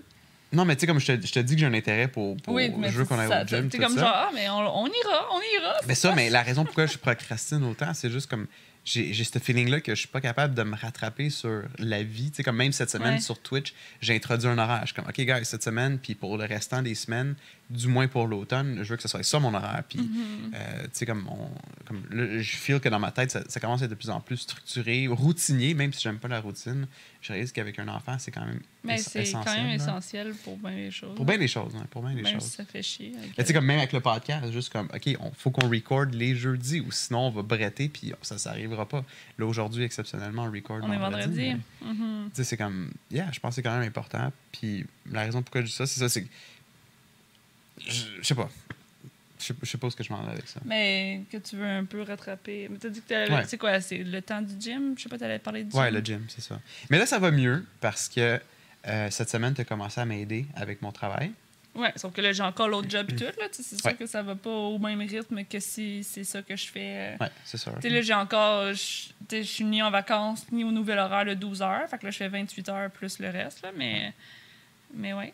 Speaker 2: Non, mais tu sais, comme je te, je te dis que j'ai un intérêt pour. pour
Speaker 1: oui, mais
Speaker 2: je veux qu'on aille
Speaker 1: ça-
Speaker 2: au gym. Tout
Speaker 1: comme
Speaker 2: ça.
Speaker 1: genre, ah, mais on, on ira, on ira.
Speaker 2: Mais ça, mais la raison pourquoi je procrastine autant, c'est juste comme. J'ai j'ai ce feeling-là que je suis pas capable de me rattraper sur la vie. Tu sais, comme même cette semaine
Speaker 1: Ouais.
Speaker 2: sur Twitch, j'ai introduit un horaire. Je suis comme, OK, gars, cette semaine, puis pour le restant des semaines, du moins pour l'automne, je veux que ce soit ça mon horaire. Puis,
Speaker 1: Mm-hmm.
Speaker 2: euh, tu sais, comme, on- comme là, je feel que dans ma tête, ça, ça commence à être de plus en plus structuré, routinier, même si j'aime pas la routine. Je réalise qu'avec un enfant, c'est quand même
Speaker 1: Mais c'est quand même
Speaker 2: là.
Speaker 1: essentiel pour bien les choses.
Speaker 2: Pour bien les choses, hein, pour bien les
Speaker 1: Même
Speaker 2: choses.
Speaker 1: si ça fait chier.
Speaker 2: tu sais, comme même avec le podcast, juste comme, OK, on faut qu'on record les jeudis ou sinon on va bretter puis ça, ça arrivera pas. Là, aujourd'hui, exceptionnellement, on record
Speaker 1: on est vendredi. Mhm.
Speaker 2: Tu sais, c'est comme, yeah, je pense que c'est quand même important. Puis la raison pourquoi je dis ça, c'est ça, c'est. Je sais pas. Je sais- pas où ce que je m'en vais avec ça.
Speaker 1: Mais que tu veux un peu rattraper. Mais t'as dit que t'allais-
Speaker 2: Ouais.
Speaker 1: c'est quoi, c'est le temps du gym? Je sais pas, t'allais parler du gym?
Speaker 2: Ouais, le gym, c'est ça. Mais là, ça va mieux parce que euh, cette semaine, tu as commencé à m'aider avec mon travail.
Speaker 1: Ouais, sauf que là, j'ai encore l'autre job et tout, là. C'est sûr
Speaker 2: Ouais.
Speaker 1: que ça va pas au même rythme que si c'est ça que je fais. euh,
Speaker 2: Ouais, c'est sûr.
Speaker 1: Tu sais, là, j'ai encore. Je suis ni en vacances, ni au nouvel horaire de 12 heures. Fait que là, je fais 28 heures plus le reste, là. Mais, mais ouais,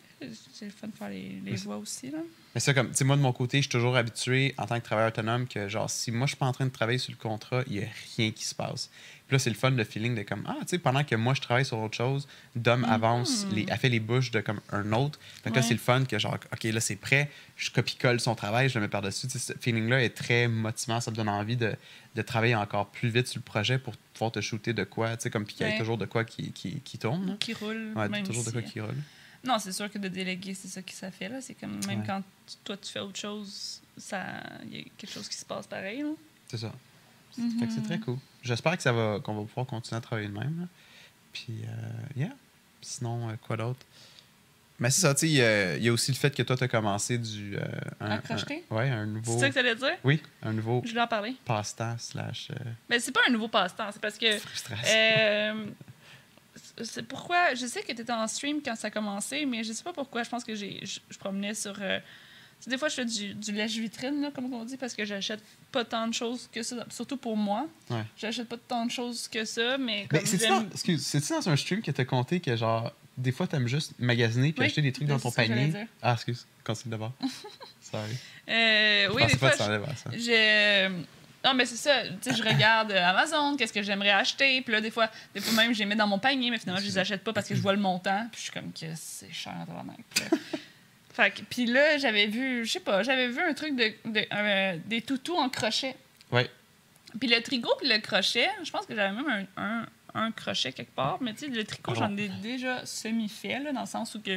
Speaker 1: c'est le fun de faire les, les voix aussi, là.
Speaker 2: Mais ça, comme, tu sais, moi, de mon côté, je suis toujours habitué, en tant que travailleur autonome, que, genre, si moi, je suis pas en train de travailler sur le contrat, il y a rien qui se passe. Puis là, c'est le fun, le feeling de comme, ah, tu sais, pendant que moi, je travaille sur autre chose, Dom avance, les, a fait les bouches de comme un autre. Que là, c'est le fun que, genre, OK, là, c'est prêt, je copie-colle son travail, je le mets par-dessus. Ce feeling-là est très motivant, ça te donne envie de, de travailler encore plus vite sur le projet pour pouvoir te shooter de quoi, tu sais, comme, puis qu'il y ait
Speaker 1: Ouais.
Speaker 2: toujours de quoi qui, qui, qui tourne.
Speaker 1: Qui roule.
Speaker 2: Ouais,
Speaker 1: même
Speaker 2: toujours de quoi qui roule.
Speaker 1: Non, c'est sûr que de déléguer, c'est ça qui ça fait, là. C'est comme même
Speaker 2: Ouais.
Speaker 1: quand tu- toi, tu fais autre chose ça il y a quelque chose qui se passe pareil.
Speaker 2: C'est ça.
Speaker 1: Mhm.
Speaker 2: Fait que c'est très cool. J'espère que ça va qu'on va pouvoir continuer à travailler de même. là. Puis, euh, yeah. Sinon, euh, quoi d'autre? Mais c'est ça, tu sais, il y a- il y, a aussi le fait que toi, tu as commencé du. euh, un,
Speaker 1: À crocheter?
Speaker 2: un- ouais, un nouveau.
Speaker 1: C'est ça que tu allais dire?
Speaker 2: Oui, un nouveau
Speaker 1: Je voulais en parler.
Speaker 2: passe-temps slash euh,
Speaker 1: Mais c'est pas un nouveau passe-temps, c'est parce que.
Speaker 2: frustration.
Speaker 1: C'est pourquoi. Je sais que tu étais en stream quand ça a commencé, mais je sais pas pourquoi. Je pense que j'ai, je, je promenais sur. euh, des fois, je fais du, du lèche-vitrine, là, comme on dit, parce que j'achète pas tant de choses que ça. Surtout pour moi.
Speaker 2: Ouais.
Speaker 1: J'achète pas tant de choses que ça, mais comme
Speaker 2: Mais c'est-tu dans, excuse, c'est-tu dans un stream que t'as compté que, genre, des fois, t'aimes juste magasiner puis
Speaker 1: Oui,
Speaker 2: acheter des trucs dans ton panier? Ah, excuse, continue d'abord. Sorry.
Speaker 1: Euh,
Speaker 2: Je
Speaker 1: oui, des fois. Je... Non, mais c'est ça. Tu sais, je regarde euh, Amazon, qu'est-ce que j'aimerais acheter? Puis là, des fois, des fois même, je les mets dans mon panier, mais finalement, je les achète pas parce que je vois le montant. Puis je suis comme que c'est cher, là- Fait que- Puis là, j'avais vu, je sais pas, j'avais vu un truc de, de- euh, des toutous en crochet.
Speaker 2: Ouais.
Speaker 1: Puis le tricot puis le crochet, je pense que j'avais même un, un- un crochet quelque part. Mais tu sais, le tricot, j'en ai déjà semi-fait, là, dans le sens où que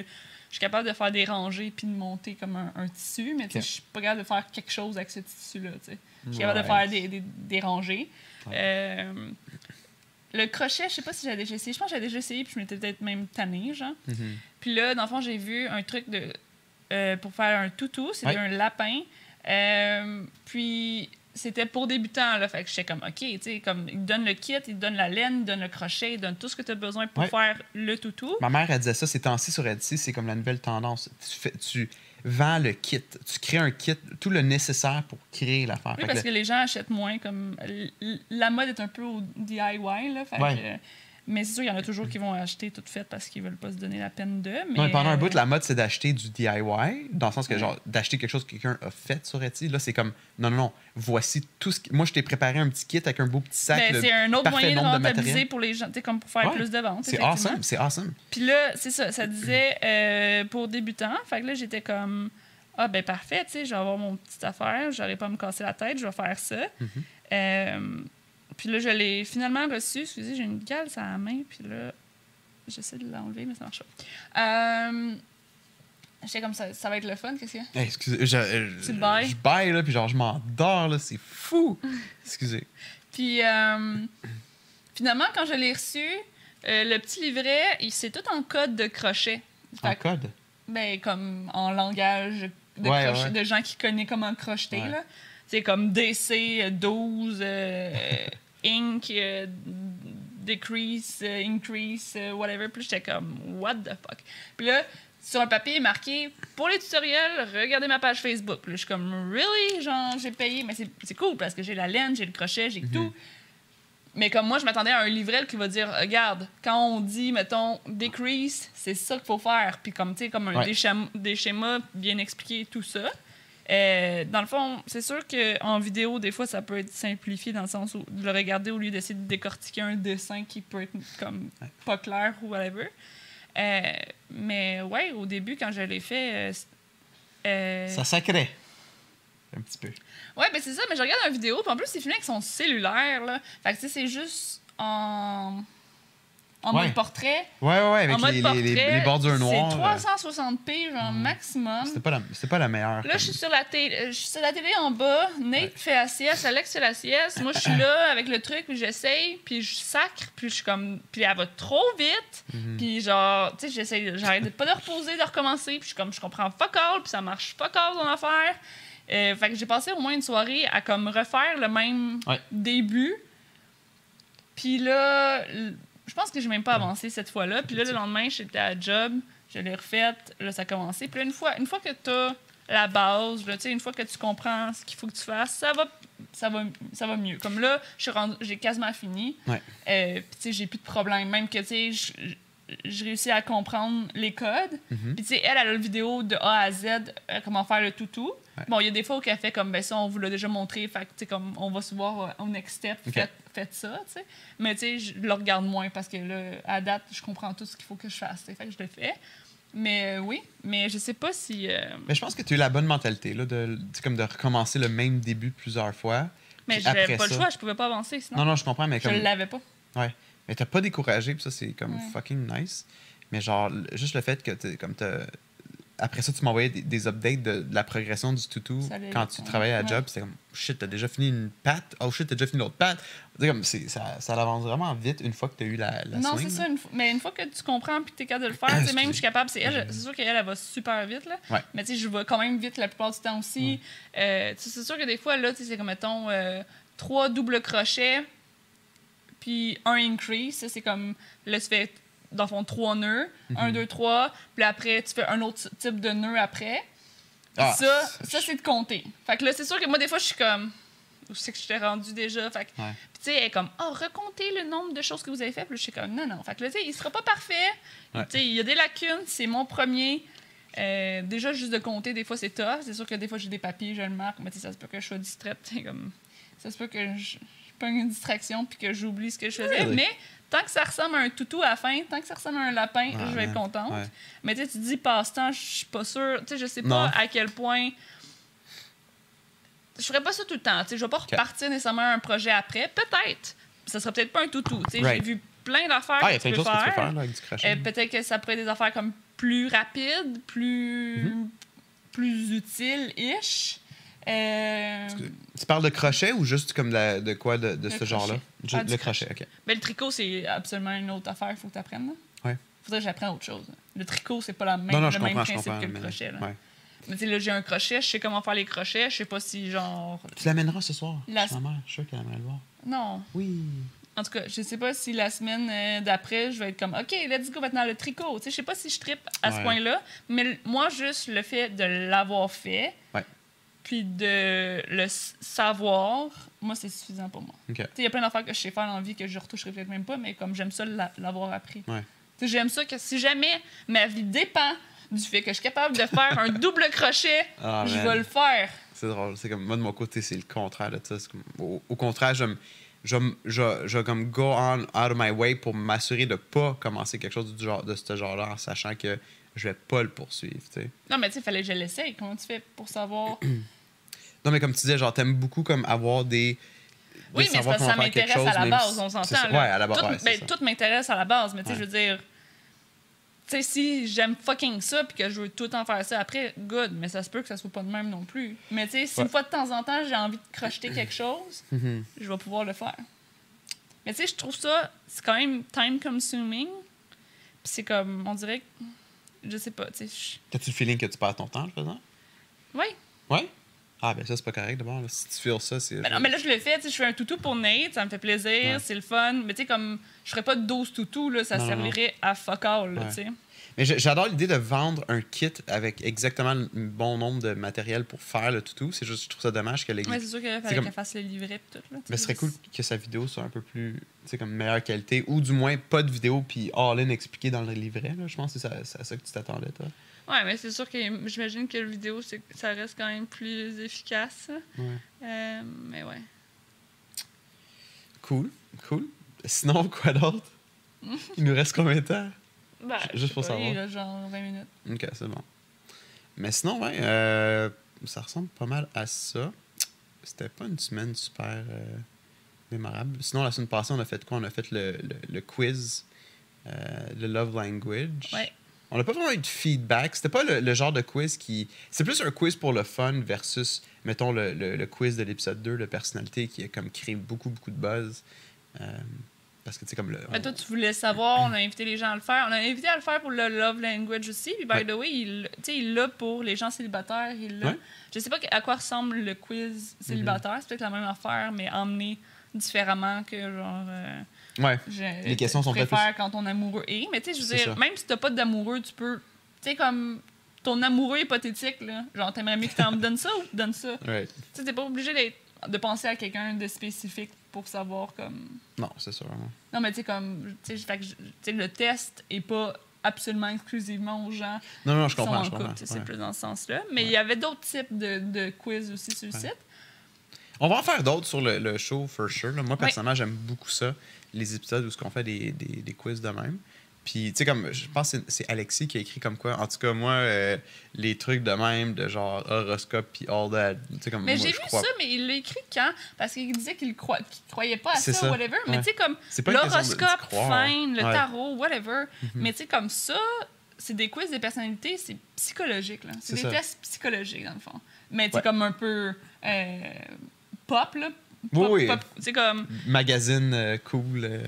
Speaker 1: je suis capable de faire des rangées puis de monter comme un, un tissu. Mais tu sais,
Speaker 2: Ok.
Speaker 1: je suis pas capable de faire quelque chose avec ce tissu-là, tu sais. Je suis capable de faire des, des, des rangées. Euh, le crochet, je sais pas si j'avais déjà essayé. Je pense que j'avais déjà essayé, puis je m'étais peut-être même tannée, genre.
Speaker 2: Mhm.
Speaker 1: Puis là, dans le fond, j'ai vu un truc de, euh, pour faire un toutou. C'était
Speaker 2: Ouais.
Speaker 1: un lapin. Euh, puis c'était pour débutants, là. Fait que j'étais comme, OK, tu sais, comme, ils te donnent le kit, ils te donnent la laine, ils te donnent le crochet, ils te donnent tout ce que tu as besoin pour
Speaker 2: Ouais.
Speaker 1: faire le toutou.
Speaker 2: Ma mère, elle disait ça, ces temps-ci sur Etsy, c'est comme la nouvelle tendance. Tu, fais, tu vends le kit, tu crées un kit, tout le nécessaire pour créer l'affaire.
Speaker 1: Oui, parce
Speaker 2: que
Speaker 1: que les gens achètent moins. comme La mode est un peu au DIY. Là, fait
Speaker 2: Ouais.
Speaker 1: que- mais c'est sûr, il y en a toujours qui vont acheter tout fait parce qu'ils veulent pas se donner la peine de. Mais,
Speaker 2: pendant un
Speaker 1: euh,
Speaker 2: bout, la mode, c'est d'acheter du DIY, dans le sens que,
Speaker 1: Ouais.
Speaker 2: genre, d'acheter quelque chose que quelqu'un a fait sur Etsy. Là, c'est comme, non, non, non, voici tout ce qui... Moi, je t'ai préparé un petit kit avec un beau petit sac.
Speaker 1: ben, c'est un autre moyen de rentabiliser pour les gens, comme pour faire
Speaker 2: Ouais.
Speaker 1: plus de ventes.
Speaker 2: C'est awesome, c'est awesome.
Speaker 1: Puis là, c'est ça, ça disait euh, pour débutants. Fait que là, j'étais comme, ah ben parfait, tu sais, je vais avoir mon petite affaire, j'aurai pas à me casser la tête, je vais faire ça.
Speaker 2: Mhm.
Speaker 1: Euh, puis là, je l'ai finalement reçu. Excusez, j'ai une gale sur la main, puis là, j'essaie de l'enlever, mais ça marche pas. Euh, j'étais comme ça, ça va être le fun, qu'est-ce qu'il y a?
Speaker 2: Hey, excusez, je, euh,
Speaker 1: Tu le bailles?
Speaker 2: Je baille, là, puis genre, je m'endors, là, c'est fou. Excusez.
Speaker 1: Puis euh, finalement, quand je l'ai reçu, euh, le petit livret, il- c'est tout en code de crochet. Fait
Speaker 2: En
Speaker 1: que-
Speaker 2: code?
Speaker 1: Ben, comme en langage de,
Speaker 2: Ouais,
Speaker 1: crochet-
Speaker 2: ouais.
Speaker 1: de gens qui connaissent comment crocheter.
Speaker 2: Ouais.
Speaker 1: là. C'est comme DC euh, 12, Ink, euh, Decrease, euh, Increase, euh, whatever. Puis j'étais comme, what the fuck? Puis là, sur un papier il est marqué pour les tutoriels, regardez ma page Facebook. Puis là, je suis comme, really? Genre, j'ai payé. Mais c'est cool parce que j'ai la laine, j'ai le crochet, j'ai tout. Mais comme moi, je m'attendais à un livret qui va dire regarde, quand on dit, mettons, decrease, c'est ça qu'il faut faire. Puis comme, tu sais, comme un,
Speaker 2: Ouais.
Speaker 1: des, schémas, des schémas bien expliqués, tout ça. Euh, dans le fond, c'est sûr qu'en vidéo, des fois, ça peut être simplifié dans le sens où de le regarder au lieu d'essayer de décortiquer un dessin qui peut être comme
Speaker 2: Ouais.
Speaker 1: pas clair ou whatever. Euh, mais ouais, au début, quand je l'ai fait. euh, euh,
Speaker 2: Ça sacrait. Un petit peu.
Speaker 1: Ouais, ben c'est ça, mais je regarde une vidéo, puis en plus, c'est filmé avec son cellulaire, là. Fait que, tu sais, c'est juste en. En
Speaker 2: Ouais.
Speaker 1: mode portrait.
Speaker 2: Ouais, ouais, ouais, avec
Speaker 1: en mode
Speaker 2: les,
Speaker 1: portrait.
Speaker 2: les, bordures noires.
Speaker 1: C'est
Speaker 2: là.
Speaker 1: 360p, genre maximum.
Speaker 2: C'était pas, la- pas la meilleure.
Speaker 1: Là, je suis sur la télé, euh, je suis sur la télé en bas. Nate
Speaker 2: Ouais.
Speaker 1: fait la sieste, Alex fait la sieste. Moi, je suis là avec le truc, puis j'essaye, puis je sacre, puis je suis comme. Puis elle va trop vite.
Speaker 2: Mhm.
Speaker 1: Puis genre, tu sais, j'essaye, j'arrête pas de reposer, de recommencer, puis je suis comme, je comprends fuck all, puis ça marche fuck all ton affaire. Euh, fait que j'ai passé au moins une soirée à comme refaire le même
Speaker 2: Ouais.
Speaker 1: début. Puis là, je pense que j'ai même pas avancé cette fois-là. Puis là, le lendemain, j'étais à la job, je l'ai refaite, là, ça a commencé. Puis là, une fois, une fois que tu as la base, là, une fois que tu comprends ce qu'il faut que tu fasses, ça va, ça va, ça va mieux. Comme là, j'ai quasiment fini.
Speaker 2: Ouais.
Speaker 1: Euh, puis tu sais, j'ai plus de problème. Même que, tu sais, je- réussis à comprendre les codes.
Speaker 2: Mhm.
Speaker 1: Puis, tu sais, elle, elle a le vidéo de A à Z, euh, comment faire le toutou.
Speaker 2: Ouais.
Speaker 1: Bon, il y a des fois où elle fait comme, ben ça, on vous l'a déjà montré, fait que, tu sais, comme, on va se voir euh, au next step, ça, tu sais. Mais, tu sais, je le regarde moins parce que là, à date, je comprends tout ce qu'il faut que je fasse, fait que je le fais. Mais euh, oui, mais je sais pas si. euh,
Speaker 2: Mais je pense que tu as eu la bonne mentalité, là, de, comme de recommencer le même début plusieurs fois.
Speaker 1: mais j'avais pas le choix, je pouvais pas avancer sinon.
Speaker 2: Non, non, je comprends, mais
Speaker 1: je
Speaker 2: comme.
Speaker 1: l'avais pas.
Speaker 2: Ouais. Mais t'as pas découragé, puis ça, c'est comme
Speaker 1: Ouais.
Speaker 2: fucking nice. Mais genre, juste le fait que t'es- comme t'as après ça, tu m'envoyais des, des updates de, de la progression du toutou quand tu travaillais à
Speaker 1: Ouais.
Speaker 2: job. C'était comme, shit, t'as déjà fini une patte? Oh shit, t'as déjà fini l'autre patte? Sais, comme, c'est- ça, ça avance vraiment vite une fois que t'as eu la, la
Speaker 1: non, c'est ça. une mais une fois que tu comprends puis que tu es capable de le faire, sais, même je suis capable. C'est elle, c'est sûr qu'elle, elle va super vite. Là.
Speaker 2: Ouais.
Speaker 1: Mais tu sais, je vais quand même vite la plupart du temps aussi. Euh, tu sais, c'est sûr que des fois, là, c'est comme, mettons, euh, trois doubles crochets puis un increase. Ça, c'est comme, là, tu fais, dans le fond, trois nœuds.
Speaker 2: Mhm.
Speaker 1: Un, deux, trois. Puis après, tu fais un autre type de nœud après.
Speaker 2: Ah,
Speaker 1: ça,
Speaker 2: c'est-
Speaker 1: ça c'est de compter. Fait que là, c'est sûr que moi, des fois, je suis comme. Où c'est que je t'ai rendu déjà? Fait que,
Speaker 2: Ouais.
Speaker 1: puis tu sais, elle est comme, oh, recomptez le nombre de choses que vous avez fait. Puis je suis comme, non, non. Fait que là, tu sais, il sera pas parfait.
Speaker 2: Ouais.
Speaker 1: Tu sais, il y a des lacunes. C'est mon premier. Euh, déjà, juste de compter, des fois, c'est tough. C'est sûr que des fois, j'ai des papiers, je le marque. Mais tu sais, ça se peut que je sois distraite. Comme, ça se peut que je pogne une distraction puis que j'oublie ce que je faisais.
Speaker 2: Really?
Speaker 1: Mais tant que ça ressemble à un toutou à la fin, tant que ça ressemble à un lapin,
Speaker 2: Ah,
Speaker 1: je vais être contente.
Speaker 2: Ouais.
Speaker 1: Mais tu tu dis passe-temps, je suis pas sûre. Tu sais, je sais pas
Speaker 2: Non.
Speaker 1: à quel point. Je ferais pas ça tout le temps. Tu sais, je vais pas repartir nécessairement à un projet après. Peut-être. Ça serait peut-être pas un toutou. Tu sais,
Speaker 2: Right.
Speaker 1: j'ai vu plein d'affaires
Speaker 2: Ah, il y a
Speaker 1: que
Speaker 2: plein
Speaker 1: tu
Speaker 2: de
Speaker 1: peux
Speaker 2: choses que tu peux
Speaker 1: faire.
Speaker 2: faire là, avec du.
Speaker 1: Euh, peut-être que ça pourrait être des affaires comme plus rapides, plus,
Speaker 2: Mm-hmm.
Speaker 1: plus utiles-ish. Euh,
Speaker 2: Tu parles de crochet ou juste comme de, la- de quoi de, de ce genre-là?
Speaker 1: crochet. Ah,
Speaker 2: le crochet, ok.
Speaker 1: ben, le tricot, c'est absolument une autre affaire. Il faut que tu apprennes.
Speaker 2: Ouais.
Speaker 1: Faudrait que j'apprenne autre chose. Le tricot, c'est pas la même,
Speaker 2: Non, non, je
Speaker 1: le même
Speaker 2: comprends, je
Speaker 1: principe
Speaker 2: comprends.
Speaker 1: que le
Speaker 2: mais-
Speaker 1: crochet. Là.
Speaker 2: ouais.
Speaker 1: Mais tu sais, là, j'ai un crochet, je sais comment faire les crochets, je sais pas si genre.
Speaker 2: Tu l'amèneras ce soir.
Speaker 1: La-
Speaker 2: Ma mère, je suis sûr qu'elle aimerait le voir.
Speaker 1: Non.
Speaker 2: Oui.
Speaker 1: En tout cas, je sais pas si la semaine euh, d'après, je vais être comme, OK, let's go maintenant le tricot. Tu sais, je sais pas si je trippe à ce
Speaker 2: Ouais.
Speaker 1: point-là, mais moi, juste le fait de l'avoir fait,
Speaker 2: Ouais.
Speaker 1: Puis de le savoir, moi, c'est suffisant pour moi. Il y a plein d'affaires que je sais faire dans la vie que je retoucherai peut-être même pas, mais comme j'aime ça l'a- l'avoir appris.
Speaker 2: Ouais.
Speaker 1: J'aime ça que si jamais ma vie dépend du fait que je suis capable de faire un double crochet,
Speaker 2: Ah,
Speaker 1: je vais le faire.
Speaker 2: C'est drôle. C'est comme, moi, de mon côté, c'est le contraire de ça. Comme- au, au contraire, je je me- je- je comme go on out of my way pour m'assurer de pas commencer quelque chose du genre, de ce genre-là en sachant que je vais pas le poursuivre.
Speaker 1: Non, mais tu sais, il fallait que je l'essaye. Comment tu fais pour savoir?
Speaker 2: Non, mais comme tu disais, genre, t'aimes beaucoup comme avoir des... de
Speaker 1: Oui, mais parce que ça m'intéresse à la base,
Speaker 2: si-
Speaker 1: on s'entend.
Speaker 2: Ouais, à la base,
Speaker 1: Tout,
Speaker 2: ouais, c'est
Speaker 1: ben, tout m'intéresse à la base, mais tu sais,
Speaker 2: Ouais.
Speaker 1: je veux dire, tu sais, si j'aime fucking ça puis que je veux tout le temps faire ça après, good, mais ça se peut que ça soit pas de même non plus. Mais tu sais, si
Speaker 2: Ouais.
Speaker 1: une fois de temps en temps j'ai envie de crocheter quelque chose,
Speaker 2: Mhm.
Speaker 1: je vais pouvoir le faire. Mais tu sais, je trouve ça, c'est quand même time consuming. Puis c'est comme, on dirait que, je sais pas, tu sais,
Speaker 2: T'as-tu le feeling que tu perds ton temps en faisant?
Speaker 1: ouais.
Speaker 2: Ouais? Ah, ben ça, c'est pas correct d'abord. Si tu feels ça, c'est...
Speaker 1: Ben non, mais là, je le fais, tu sais, je fais un toutou pour Nate, ça me fait plaisir,
Speaker 2: Ouais.
Speaker 1: c'est le fun. Mais tu sais, comme, je ferais pas 12 toutous, là, ça
Speaker 2: Non, non, non.
Speaker 1: servirait à fuck all, là,
Speaker 2: Ouais.
Speaker 1: tu sais.
Speaker 2: Mais j'adore l'idée de vendre un kit avec exactement le bon nombre de matériel pour faire le toutou. C'est juste, je trouve ça dommage que les...
Speaker 1: Ouais, c'est sûr qu'il fallait
Speaker 2: comme-
Speaker 1: qu'elle fasse le livret tout, là.
Speaker 2: Mais ce serait cool que sa vidéo soit un peu plus, tu sais, comme meilleure qualité, ou du moins pas de vidéo puis all-in expliqué dans le livret. Je pense que c'est ça- c'est à ça que tu t'attendais, toi.
Speaker 1: Ouais, mais c'est sûr que j'imagine que le vidéo, ça reste quand même plus efficace.
Speaker 2: Ouais.
Speaker 1: Euh, mais ouais.
Speaker 2: Cool, cool. Sinon, quoi d'autre? Il nous reste combien de temps?
Speaker 1: Ben,
Speaker 2: Juste pour savoir.
Speaker 1: il genre 20 minutes.
Speaker 2: Ok, c'est bon. Mais sinon, ouais, euh, ça ressemble pas mal à ça. C'était pas une semaine super euh, mémorable. Sinon, la semaine passée, on a fait quoi? On a fait le, le, le quiz, euh, le Love Language.
Speaker 1: Ouais.
Speaker 2: On n'a pas vraiment eu de feedback. C'était pas le, le genre de quiz qui. C'est plus un quiz pour le fun versus, mettons, le, le- le quiz de l'épisode 2 de personnalité qui a comme créé beaucoup, beaucoup de buzz. Euh, parce que, tu sais, comme le.
Speaker 1: Mais
Speaker 2: on-
Speaker 1: toi, tu voulais savoir, on a invité les gens à le faire. On a invité à le faire pour le Love Language aussi. Puis, by
Speaker 2: Ouais.
Speaker 1: the way, il tu sais, il l'a pour les gens célibataires. Il l'a.
Speaker 2: Ouais.
Speaker 1: Je sais pas à quoi ressemble le quiz célibataire. C'est peut-être la même affaire, mais emmené différemment que genre. euh,
Speaker 2: Ouais.
Speaker 1: je
Speaker 2: Les questions sont peut-être
Speaker 1: préfère quand ton amoureux est. Mais tu sais, je veux dire,
Speaker 2: ça.
Speaker 1: même si t'as pas d'amoureux, tu peux. Tu sais, comme ton amoureux hypothétique, là. Genre, t'aimerais mieux que t'en me donnes ça ou tu donnes ça? Tu
Speaker 2: Right.
Speaker 1: sais, t'es pas obligé de penser à quelqu'un de spécifique pour savoir comme.
Speaker 2: Non, c'est ça, vraiment.
Speaker 1: Non, mais tu sais, comme. Tu sais, le test est pas absolument exclusivement aux gens
Speaker 2: Non, non, je
Speaker 1: qui sont
Speaker 2: comprends,
Speaker 1: en
Speaker 2: je
Speaker 1: couple. C'est
Speaker 2: ouais.
Speaker 1: plus dans ce sens-là. Mais il y avait d'autres types de, de quiz aussi sur le
Speaker 2: Ouais.
Speaker 1: site.
Speaker 2: On va en faire d'autres sur le, le show, for sure. là. Moi, personnellement, j'aime beaucoup ça, les épisodes où on fait des, des, des quiz de même. Puis, tu sais, comme, je pense que c'est- Alexis qui a écrit comme quoi, en tout cas, moi, euh, les trucs de même, de genre horoscope puis all that, tu sais, comme
Speaker 1: Mais j'ai vu
Speaker 2: crois.
Speaker 1: ça, mais il l'a écrit quand? Parce qu'il disait qu'il croi- qu'il croyait pas à ça,
Speaker 2: ça,
Speaker 1: whatever. Mais
Speaker 2: ouais.
Speaker 1: tu sais, comme l'horoscope, fine, le
Speaker 2: Ouais.
Speaker 1: tarot, whatever.
Speaker 2: Mhm.
Speaker 1: Mais tu sais, comme ça, c'est des quiz de personnalité, c'est psychologique. là. C'est des
Speaker 2: ça.
Speaker 1: tests psychologiques, dans le fond. Mais c'est
Speaker 2: Ouais.
Speaker 1: comme un peu euh, pop, là.
Speaker 2: Oui,
Speaker 1: Pop,
Speaker 2: oui.
Speaker 1: pop. Comme,
Speaker 2: Magazine euh, cool. euh.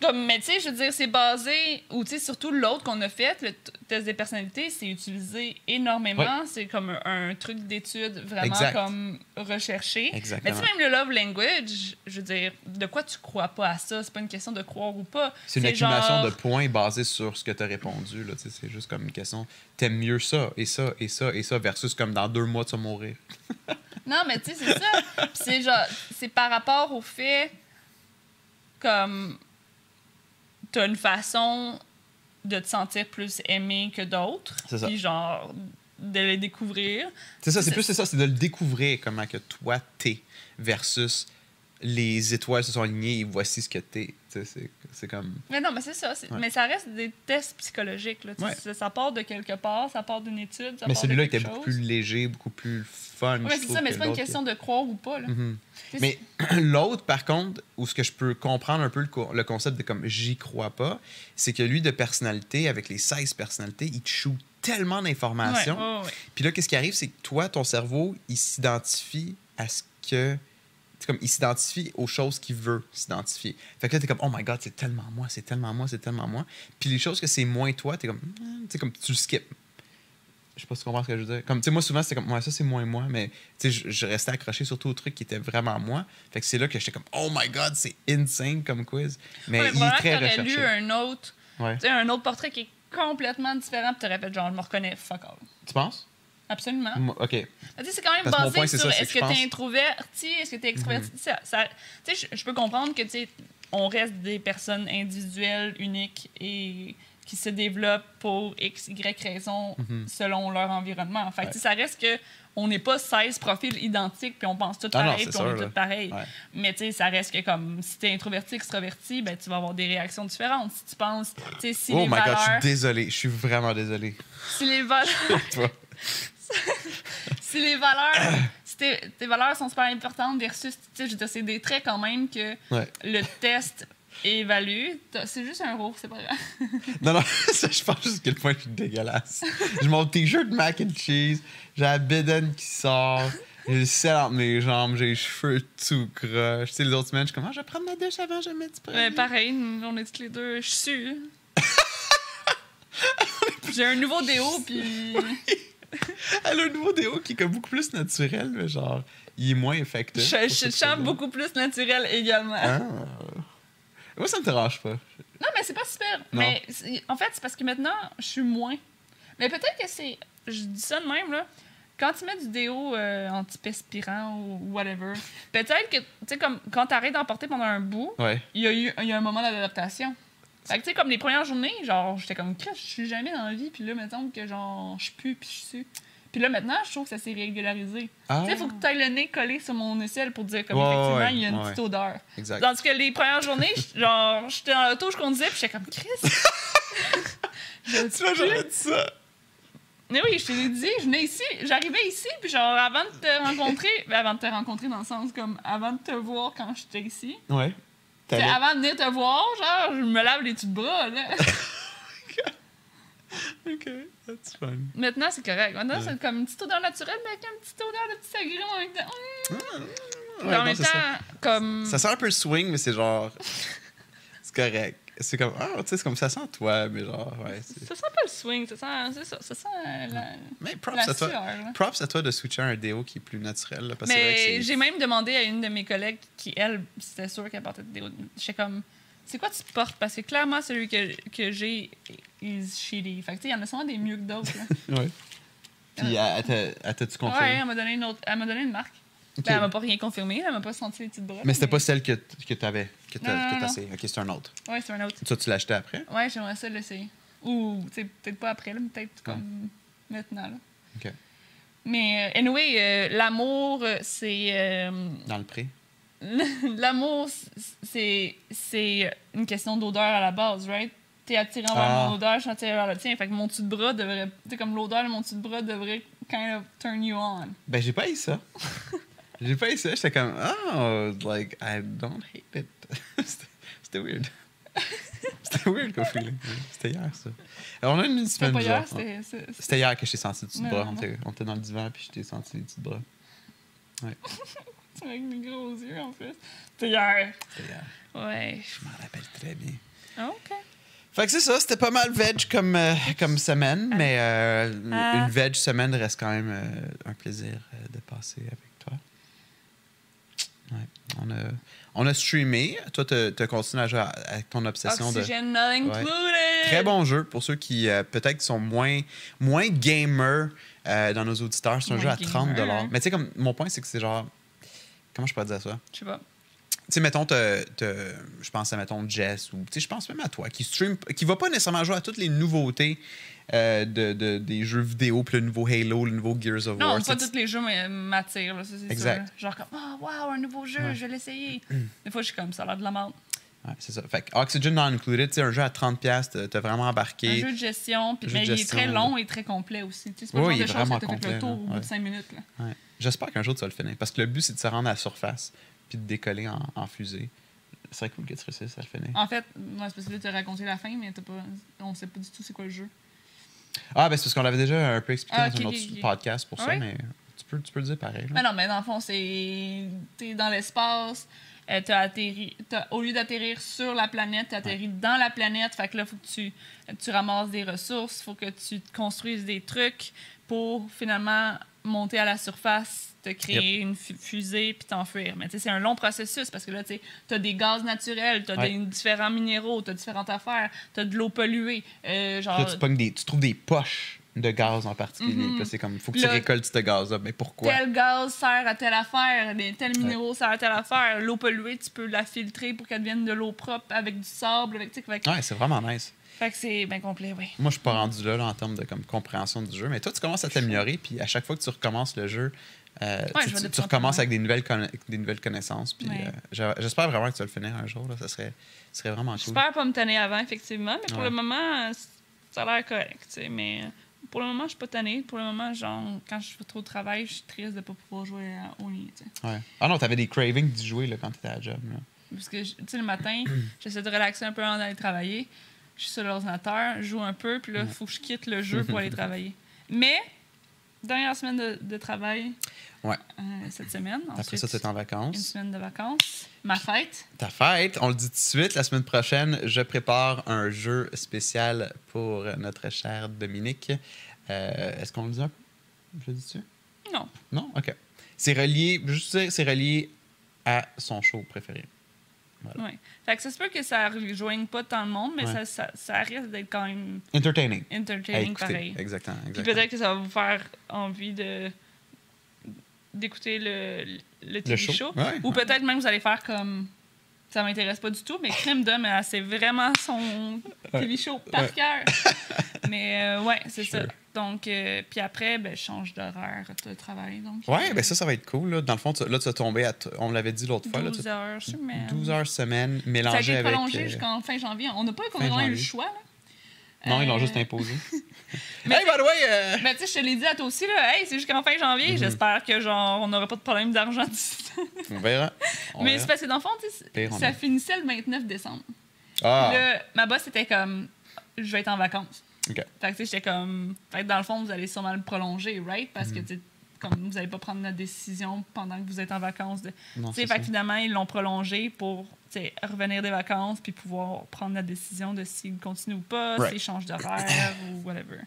Speaker 1: comme. Mais tu sais, je veux dire, c'est basé. Ou tu sais, surtout l'autre qu'on a fait, le test des personnalités, c'est utilisé énormément. C'est comme un, un truc d'étude vraiment
Speaker 2: Exact.
Speaker 1: comme recherché.
Speaker 2: Exactement.
Speaker 1: Mais tu sais, même le love language, je veux dire, de quoi tu crois pas à ça? C'est pas une question de croire ou pas.
Speaker 2: C'est une accumulation
Speaker 1: genre-
Speaker 2: de points basée sur ce que tu as répondu. là, tu sais, C'est juste comme une question. T'aimes mieux ça, et ça, et ça, et ça, versus comme dans deux mois, tu vas mourir.
Speaker 1: Non, mais tu sais, c'est ça. C'est genre, c'est par rapport au fait, comme, t'as une façon de te sentir plus aimé que d'autres.
Speaker 2: C'est ça.
Speaker 1: Puis genre, de les découvrir.
Speaker 2: C'est ça, c'est plus ça, c'est de le découvrir comment que toi t'es versus les étoiles se sont alignées et voici ce que t'es. C'est comme.
Speaker 1: Mais non, mais c'est ça.
Speaker 2: Ouais.
Speaker 1: Mais ça reste des tests psychologiques. Là,
Speaker 2: Ouais.
Speaker 1: ça, ça part de quelque part, ça part d'une étude. Ça
Speaker 2: mais celui-là était beaucoup
Speaker 1: chose.
Speaker 2: plus léger, beaucoup plus fun.
Speaker 1: Ouais, c'est ça, mais c'est pas une question de croire ou pas. Là.
Speaker 2: Mhm.
Speaker 1: Sais,
Speaker 2: Mais l'autre, par contre, où ce que je peux comprendre un peu le, co- le concept de comme j'y crois pas, c'est que lui, de personnalité, avec les 16 personnalités, il te shoot tellement d'informations. Puis là, qu'est-ce qui arrive, c'est que toi, ton cerveau, il s'identifie à ce que. Comme, il s'identifie aux choses qu'il veut s'identifier. Fait que là, t'es comme, oh my god, c'est tellement moi, c'est tellement moi, c'est tellement moi. Puis les choses que c'est moins toi, t'es comme, tu sais, comme tu le skips. Je sais pas si tu comprends ce que je veux dire. Comme, tu sais, moi, souvent, c'était comme, ouais, ça, c'est moins moi, mais, tu sais, je, je restais accroché surtout au truc qui était vraiment moi. Fait que c'est là que j'étais comme, oh my god, c'est insane comme quiz. Mais
Speaker 1: Ouais,
Speaker 2: il est très recherché.
Speaker 1: lu un autre,
Speaker 2: Ouais.
Speaker 1: un autre portrait qui est complètement différent, puis t'aurais fait genre, je me reconnais, fuck all.
Speaker 2: Tu penses?
Speaker 1: Absolument.
Speaker 2: Ok.
Speaker 1: Mais tu sais, c'est quand même
Speaker 2: Parce que mon
Speaker 1: basé
Speaker 2: point, c'est
Speaker 1: sur
Speaker 2: ça, c'est
Speaker 1: est-ce
Speaker 2: que
Speaker 1: que
Speaker 2: je
Speaker 1: tu es
Speaker 2: pense-
Speaker 1: introverti, est-ce que tu es extraverti. Ça- ça- Tu sais, je- je peux comprendre que, tu sais, on reste des personnes individuelles, uniques et qui se développent pour X, Y raisons selon leur environnement. Fait que, tu sais, ça reste que on n'est pas 16 profils identiques puis on pense tous
Speaker 2: Ah non,
Speaker 1: pareil
Speaker 2: c'est
Speaker 1: puis on
Speaker 2: sûr,
Speaker 1: est
Speaker 2: là.
Speaker 1: tous pareils.
Speaker 2: Ouais.
Speaker 1: Mais tu sais, ça reste que comme si tu es introverti, extraverti, ben tu vas avoir des réactions différentes. Si tu penses, tu sais, si
Speaker 2: oh
Speaker 1: les
Speaker 2: my god, je
Speaker 1: valeurs...
Speaker 2: suis désolé. Je suis vraiment désolé.
Speaker 1: si les valeurs...
Speaker 2: Toi.
Speaker 1: si les valeurs, si tes, tes valeurs sont super importantes versus, tu sais, c'est des traits quand même que
Speaker 2: Ouais.
Speaker 1: le test évalue. C'est juste un rôle, c'est pas grave.
Speaker 2: Non, non, ça, je pense juste à quel point je suis dégueulasse. J'ai mon t-shirt mac and cheese, j'ai la bédaine qui sort, j'ai le sel entre mes jambes, j'ai les cheveux tout croche. Tu sais, les autres semaines, je suis comme, Ah, je vais prendre ma douche avant, je vais mettre du produit.
Speaker 1: Mais pareil, nous, on est tous les deux, je suis. J'ai un nouveau déo, puis.
Speaker 2: Elle a un nouveau déo qui est comme beaucoup plus naturel, mais genre, il est moins effectif.
Speaker 1: Je, je chante beaucoup plus naturel également.
Speaker 2: Ah. Moi, ça me dérange pas.
Speaker 1: Non, mais c'est pas super.
Speaker 2: Non.
Speaker 1: Mais en fait, c'est parce que maintenant, je suis moins. Mais peut-être que c'est. Je dis ça de même, là. Quand tu mets du déo euh, antiperspirant ou whatever, peut-être que, tu sais, comme quand t'arrêtes d'en porter pendant un bout,
Speaker 2: Ouais.
Speaker 1: il y a eu il y a un moment d'adaptation. Fait que, tu sais, comme les premières journées, genre, j'étais comme, Chris, je suis jamais dans la vie, puis là, mettons que, genre, je pue, puis je suis. Puis là, maintenant, je trouve que ça s'est régularisé.
Speaker 2: Ah.
Speaker 1: Tu sais, il faut que tu ailles le nez collé sur mon aisselle pour dire, comme,
Speaker 2: Ouais,
Speaker 1: effectivement,
Speaker 2: ouais,
Speaker 1: il y a une
Speaker 2: ouais.
Speaker 1: petite odeur.
Speaker 2: Exact.
Speaker 1: Tandis que les premières journées, genre, j'étais dans l'auto, je conduisais, puis j'étais comme, Chris. je
Speaker 2: Tu m'as jamais dit ça.
Speaker 1: Mais oui, je te l'ai dit, je venais ici, j'arrivais ici, puis genre, avant de te rencontrer, ben, avant de te rencontrer dans le sens comme, avant de te voir quand j'étais ici,
Speaker 2: Ouais.
Speaker 1: Avant de venir te voir, genre, je me lave les petits bras, là.
Speaker 2: Ok, that's fun.
Speaker 1: Maintenant, c'est correct. Maintenant, c'est comme une petite odeur naturelle, mais avec une petite odeur de petit agrumes en même temps. Mmh.
Speaker 2: Ouais,
Speaker 1: en
Speaker 2: non,
Speaker 1: même
Speaker 2: c'est
Speaker 1: temps,
Speaker 2: ça.
Speaker 1: comme.
Speaker 2: Ça sent un peu swing, mais c'est genre. c'est correct. C'est comme. Ah, tu sais, c'est comme ça sent toi, mais genre, ouais.
Speaker 1: Ça sent pas le swing, ça sent. C'est ça, ça sent la,
Speaker 2: Mais props
Speaker 1: la
Speaker 2: à toi.
Speaker 1: sueur.
Speaker 2: Props à toi de switcher un déo qui est plus naturel. Là, parce
Speaker 1: Mais j'ai même demandé à une de mes collègues qui, elle, c'était sûr qu'elle portait des. J'étais comme. C'est quoi tu portes? Parce que clairement, celui que, que j'ai is shitty. Fait que, tu sais, il y en a souvent des mieux que d'autres.
Speaker 2: Ouais. Puis, elle- elle t'a- elle t'a-tu
Speaker 1: ouais,
Speaker 2: confirmé?
Speaker 1: elle m'a donné une autre. Elle m'a donné une marque. Ben, elle m'a pas rien confirmé, elle m'a pas senti les petites bras.
Speaker 2: Mais c'était
Speaker 1: mais-
Speaker 2: pas celle que, que t'avais, que t'as
Speaker 1: Non, non,
Speaker 2: que
Speaker 1: non.
Speaker 2: essayé. Ok, c'est un autre.
Speaker 1: Ouais, c'est un autre.
Speaker 2: Ça, tu l'as acheté après?
Speaker 1: Ouais, j'aimerais ça l'essayer. Ou, tu sais, peut-être pas après, là, mais peut-être comme maintenant, là.
Speaker 2: Ok.
Speaker 1: Mais, euh, anyway, euh, l'amour, euh, c'est. euh,
Speaker 2: Dans le pré?
Speaker 1: l'amour, c'est c'est une question d'odeur à la base, right? T'es attirant vers
Speaker 2: Ah.
Speaker 1: mon odeur, je suis attiré vers le tien. Fait que mon dessus de bras devrait. Tu comme l'odeur de mon dessus de bras devrait kind of turn you on.
Speaker 2: Ben, j'ai pas eu ça. j'ai pas ça. J'étais comme, oh, like, I don't hate it. C'était- weird. C'était weird comme feeling. Oui, C'était hier, ça. Alors, on a une
Speaker 1: C'était
Speaker 2: semaine
Speaker 1: pas hier, c'était.
Speaker 2: hier que je t'ai senti les petits
Speaker 1: Non,
Speaker 2: bras.
Speaker 1: non,
Speaker 2: On était, dans le divan, puis je t'ai senti les petits bras.
Speaker 1: c'est Avec mes gros yeux, en plus. C'était hier.
Speaker 2: C'était hier.
Speaker 1: Ouais.
Speaker 2: Je m'en rappelle très bien.
Speaker 1: Ah, OK.
Speaker 2: Fait que c'est ça, c'était pas mal veg comme, euh, comme semaine, mais euh,
Speaker 1: Ah.
Speaker 2: une veg semaine reste quand même euh, un plaisir de passer avec. Ouais. On, a, on a streamé. Toi, tu as continué à jouer avec ton obsession de.
Speaker 1: Oxygen not included.
Speaker 2: Très bon jeu pour ceux qui euh, peut-être sont moins, moins gamers euh, dans nos auditeurs. C'est un
Speaker 1: Moins
Speaker 2: jeu à
Speaker 1: gamer,
Speaker 2: 30
Speaker 1: hein.
Speaker 2: Mais tu sais, comme mon point, c'est que c'est genre. Comment je pourrais dire ça?
Speaker 1: Je sais pas.
Speaker 2: Tu sais, mettons, je pense à, mettons, Jess, ou, tu sais, je pense même à toi, qui stream, qui va pas nécessairement jouer à toutes les nouveautés euh, de, de- des jeux vidéo, puis le nouveau Halo, le nouveau Gears of War.
Speaker 1: Non, pas tous les jeux mais- m'attirent, c'est sûr. Genre comme, oh, wow, un nouveau jeu,
Speaker 2: Ouais.
Speaker 1: je vais l'essayer. Des fois, je suis comme, ça a l'air de la merde.
Speaker 2: Ouais, c'est ça. Fait que Oxygen Not Included, un jeu à 30$, t'as- vraiment
Speaker 1: Un
Speaker 2: embarqué.
Speaker 1: jeu de gestion, puis, mais il est très long et très complet aussi. C'est pas
Speaker 2: Oui,
Speaker 1: le genre de choses que t'as fait le tour au bout de 5 minutes.
Speaker 2: J'espère qu'un jour tu vas le finir, parce que le but, c'est de se rendre à la surface, puis de décoller en, en fusée. Ce serait cool que tu réussisses à le finir.
Speaker 1: En fait, moi, c'est parce que là, tu as raconté la fin, mais t'as pas... on sait pas du tout c'est quoi le jeu.
Speaker 2: Ah, ben c'est parce qu'on l'avait déjà un peu expliqué
Speaker 1: Ah,
Speaker 2: dans un autre podcast pour ça,
Speaker 1: Ouais.
Speaker 2: mais tu peux, tu peux le dire pareil. là.
Speaker 1: Mais non, mais dans le fond, c'est. T'es dans l'espace, euh, t'as atterri. t'as- au lieu d'atterrir sur la planète, t'atterris dans la planète. Fait que là, faut que tu, tu ramasses des ressources, faut que tu construises des trucs pour finalement monter à la surface, te créer une fu- fusée puis t'enfuir. Mais tu sais, c'est un long processus parce que là, tu sais, t'as des gaz naturels, t'as
Speaker 2: Ouais.
Speaker 1: des différents minéraux, t'as différentes affaires, t'as de l'eau polluée. euh, genre.
Speaker 2: Puis Là, tu, pognes des, tu trouves des poches de gaz en particulier. Là, c'est comme, faut que tu récoltes ce gaz-là. Mais pourquoi?
Speaker 1: tel gaz sert à telle affaire, tel minéraux sert à telle affaire. L'eau polluée, tu peux la filtrer pour qu'elle devienne de l'eau propre avec du sable. Avec, tu que-
Speaker 2: Ouais, c'est vraiment nice.
Speaker 1: Fait que c'est bien complet, oui.
Speaker 2: Moi, je suis pas rendu là, là, en termes de comme, compréhension du jeu. Mais toi, tu commences à t'améliorer. Puis à chaque fois que tu recommences le jeu, euh, tu,
Speaker 1: Ouais,
Speaker 2: recommences avec des nouvelles, conna- des nouvelles connaissances. Puis
Speaker 1: Ouais.
Speaker 2: euh, j'espère vraiment que tu vas le finir un jour. Là. Ça serait, ça serait vraiment cool.
Speaker 1: J'espère pas me tanner avant, effectivement, mais pour
Speaker 2: Ouais.
Speaker 1: le moment, ça a l'air correct. tu sais, Mais pour le moment, je suis pas tannée. Pour le moment, genre, quand je fais trop de travail, je suis triste de pas pouvoir jouer à- au lit. tu sais.
Speaker 2: Ouais. Ah non, t'avais des cravings d'y jouer là, quand t'étais à la job. Là.
Speaker 1: Parce que, tu sais, le matin, j'essaie de relaxer un peu avant d'aller travailler. Je suis sur l'ordinateur, je joue un peu, puis là, il faut que je quitte le jeu pour aller travailler. Mais, dernière semaine de, de travail
Speaker 2: Ouais.
Speaker 1: euh, cette semaine.
Speaker 2: Après
Speaker 1: Ensuite,
Speaker 2: ça, es en
Speaker 1: une
Speaker 2: vacances.
Speaker 1: semaine de vacances. Ma fête.
Speaker 2: Ta fête, on le dit tout de suite, la semaine prochaine, je prépare un jeu spécial pour notre chère Dominique. Euh, Est-ce qu'on le dit un peu? Je le dis-tu?
Speaker 1: Non.
Speaker 2: Non? OK. C'est relié, juste c'est relié à son show préféré.
Speaker 1: Ouais. Fait que ça se peut que ça rejoigne pas tant le monde, mais
Speaker 2: Ouais.
Speaker 1: ça, ça, ça risque d'être quand même
Speaker 2: Entertaining.
Speaker 1: Entertaining
Speaker 2: écouter.
Speaker 1: pareil.
Speaker 2: Exactement.
Speaker 1: Puis
Speaker 2: exactement.
Speaker 1: peut-être que ça va vous faire envie de d'écouter le, le TV
Speaker 2: show.
Speaker 1: show.
Speaker 2: Ouais,
Speaker 1: Ou peut-être même vous allez faire comme ça m'intéresse pas du tout, mais Crime d'homme, elle, c'est vraiment son TV show par
Speaker 2: Ouais.
Speaker 1: cœur. mais euh, ouais, c'est
Speaker 2: Sure.
Speaker 1: ça. Donc, euh, puis après, ben, je change d'horaire de travail. Donc,
Speaker 2: Ouais,
Speaker 1: euh,
Speaker 2: ben ça, ça va être cool. Là. Dans le fond, tu- là, tu vas tomber à. On l'avait dit l'autre fois. Là,
Speaker 1: 12
Speaker 2: tu-
Speaker 1: heures semaine.
Speaker 2: 12 heures semaine,
Speaker 1: Ça a
Speaker 2: mélangé
Speaker 1: été
Speaker 2: avec.
Speaker 1: prolongé
Speaker 2: euh,
Speaker 1: jusqu'en fin janvier. On n'a pas eu le choix. Là.
Speaker 2: Non, ils l'ont
Speaker 1: Euh,
Speaker 2: juste imposé.
Speaker 1: mais
Speaker 2: hey, by the way! euh,
Speaker 1: Mais tu sais, je te l'ai dit à toi aussi, là, hey, c'est jusqu'en fin janvier.
Speaker 2: Mhm.
Speaker 1: J'espère que genre on n'aura pas de problème d'argent d'ici.
Speaker 2: On verra. On
Speaker 1: Mais c'est parce que dans le fond, tu
Speaker 2: Pire,
Speaker 1: ça finissait le 29 décembre.
Speaker 2: Ah!
Speaker 1: Là, ma boss était comme, je vais être en vacances.
Speaker 2: OK.
Speaker 1: Fait que tu sais, j'étais comme, fait que dans le fond, vous allez sûrement le prolonger, right? Parce
Speaker 2: Mhm.
Speaker 1: que tu sais, comme vous n'allez pas prendre la décision pendant que vous êtes en vacances. De...
Speaker 2: Non,
Speaker 1: fait
Speaker 2: ça.
Speaker 1: que finalement, ils l'ont prolongé pour revenir des vacances puis pouvoir prendre la décision de s'il continue ou pas,
Speaker 2: Right.
Speaker 1: s'il change d'horaire ou whatever.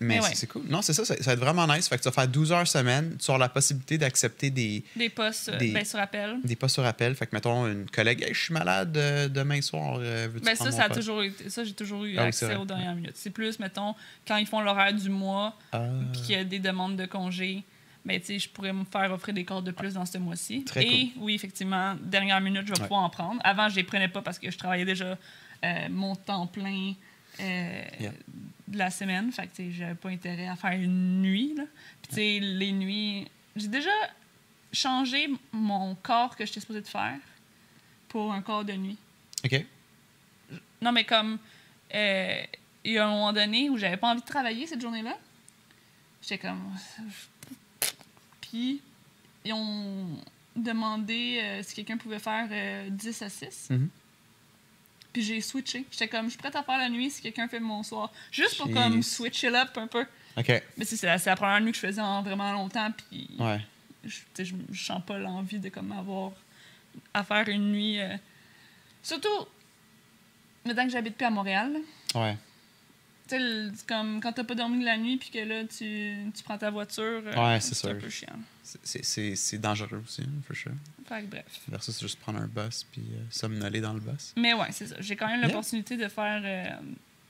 Speaker 2: Mais
Speaker 1: Mais
Speaker 2: c'est
Speaker 1: ouais.
Speaker 2: c'est cool. Non, c'est ça, ça, ça va être vraiment nice. Fait que tu vas faire 12 heures semaine. Tu auras la possibilité d'accepter des,
Speaker 1: Des postes, euh,
Speaker 2: Des-
Speaker 1: ben, sur appel.
Speaker 2: des postes sur appel. Fait que, mettons, une collègue, Hey, je suis malade euh, demain soir. euh,
Speaker 1: Ben ça, ça a toujours été, ça, j'ai toujours eu
Speaker 2: Ah
Speaker 1: accès aux dernières minutes. C'est plus, mettons, quand ils font l'horaire du mois,
Speaker 2: Ah.
Speaker 1: puis qu'il y a des demandes de congé, ben, tu sais, je pourrais me faire offrir des corps de plus dans ce mois-ci.
Speaker 2: Très
Speaker 1: Et oui, effectivement, dernière minute, je vais
Speaker 2: Ouais.
Speaker 1: pouvoir en prendre. Avant, je les prenais pas parce que je travaillais déjà euh, mon temps plein
Speaker 2: Yeah.
Speaker 1: De la semaine. Fait que, tu sais, j'avais pas intérêt à faire une nuit, là. Puis, tu sais, les nuits... J'ai déjà changé mon corps que j'étais supposée de faire pour un corps de nuit.
Speaker 2: OK.
Speaker 1: Non, mais comme euh, il y a un moment donné où j'avais pas envie de travailler cette journée-là. J'étais comme. Puis, ils ont demandé euh, si quelqu'un pouvait faire euh, 10 à 6.
Speaker 2: Mhm.
Speaker 1: Puis j'ai switché. J'étais comme, je suis prête à faire la nuit si quelqu'un fait mon soir. Juste pour
Speaker 2: Jeez.
Speaker 1: comme switch it up un peu.
Speaker 2: OK.
Speaker 1: Mais c'est la, première nuit que je faisais en vraiment longtemps. Puis
Speaker 2: Ouais.
Speaker 1: je, je, je sens pas l'envie de comme avoir à faire une nuit. euh, Surtout, maintenant que j'habite plus à Montréal.
Speaker 2: Ouais.
Speaker 1: Tu sais, comme quand t'as pas dormi de la nuit puis que là, tu, tu prends ta voiture. euh,
Speaker 2: c'est
Speaker 1: un peu chiant.
Speaker 2: C'est- dangereux aussi, hein, for sure.
Speaker 1: Fait que bref.
Speaker 2: Versus juste prendre un bus puis euh, somnoler dans le bus.
Speaker 1: Mais ouais, c'est ça. J'ai quand même
Speaker 2: Yeah.
Speaker 1: l'opportunité de faire euh,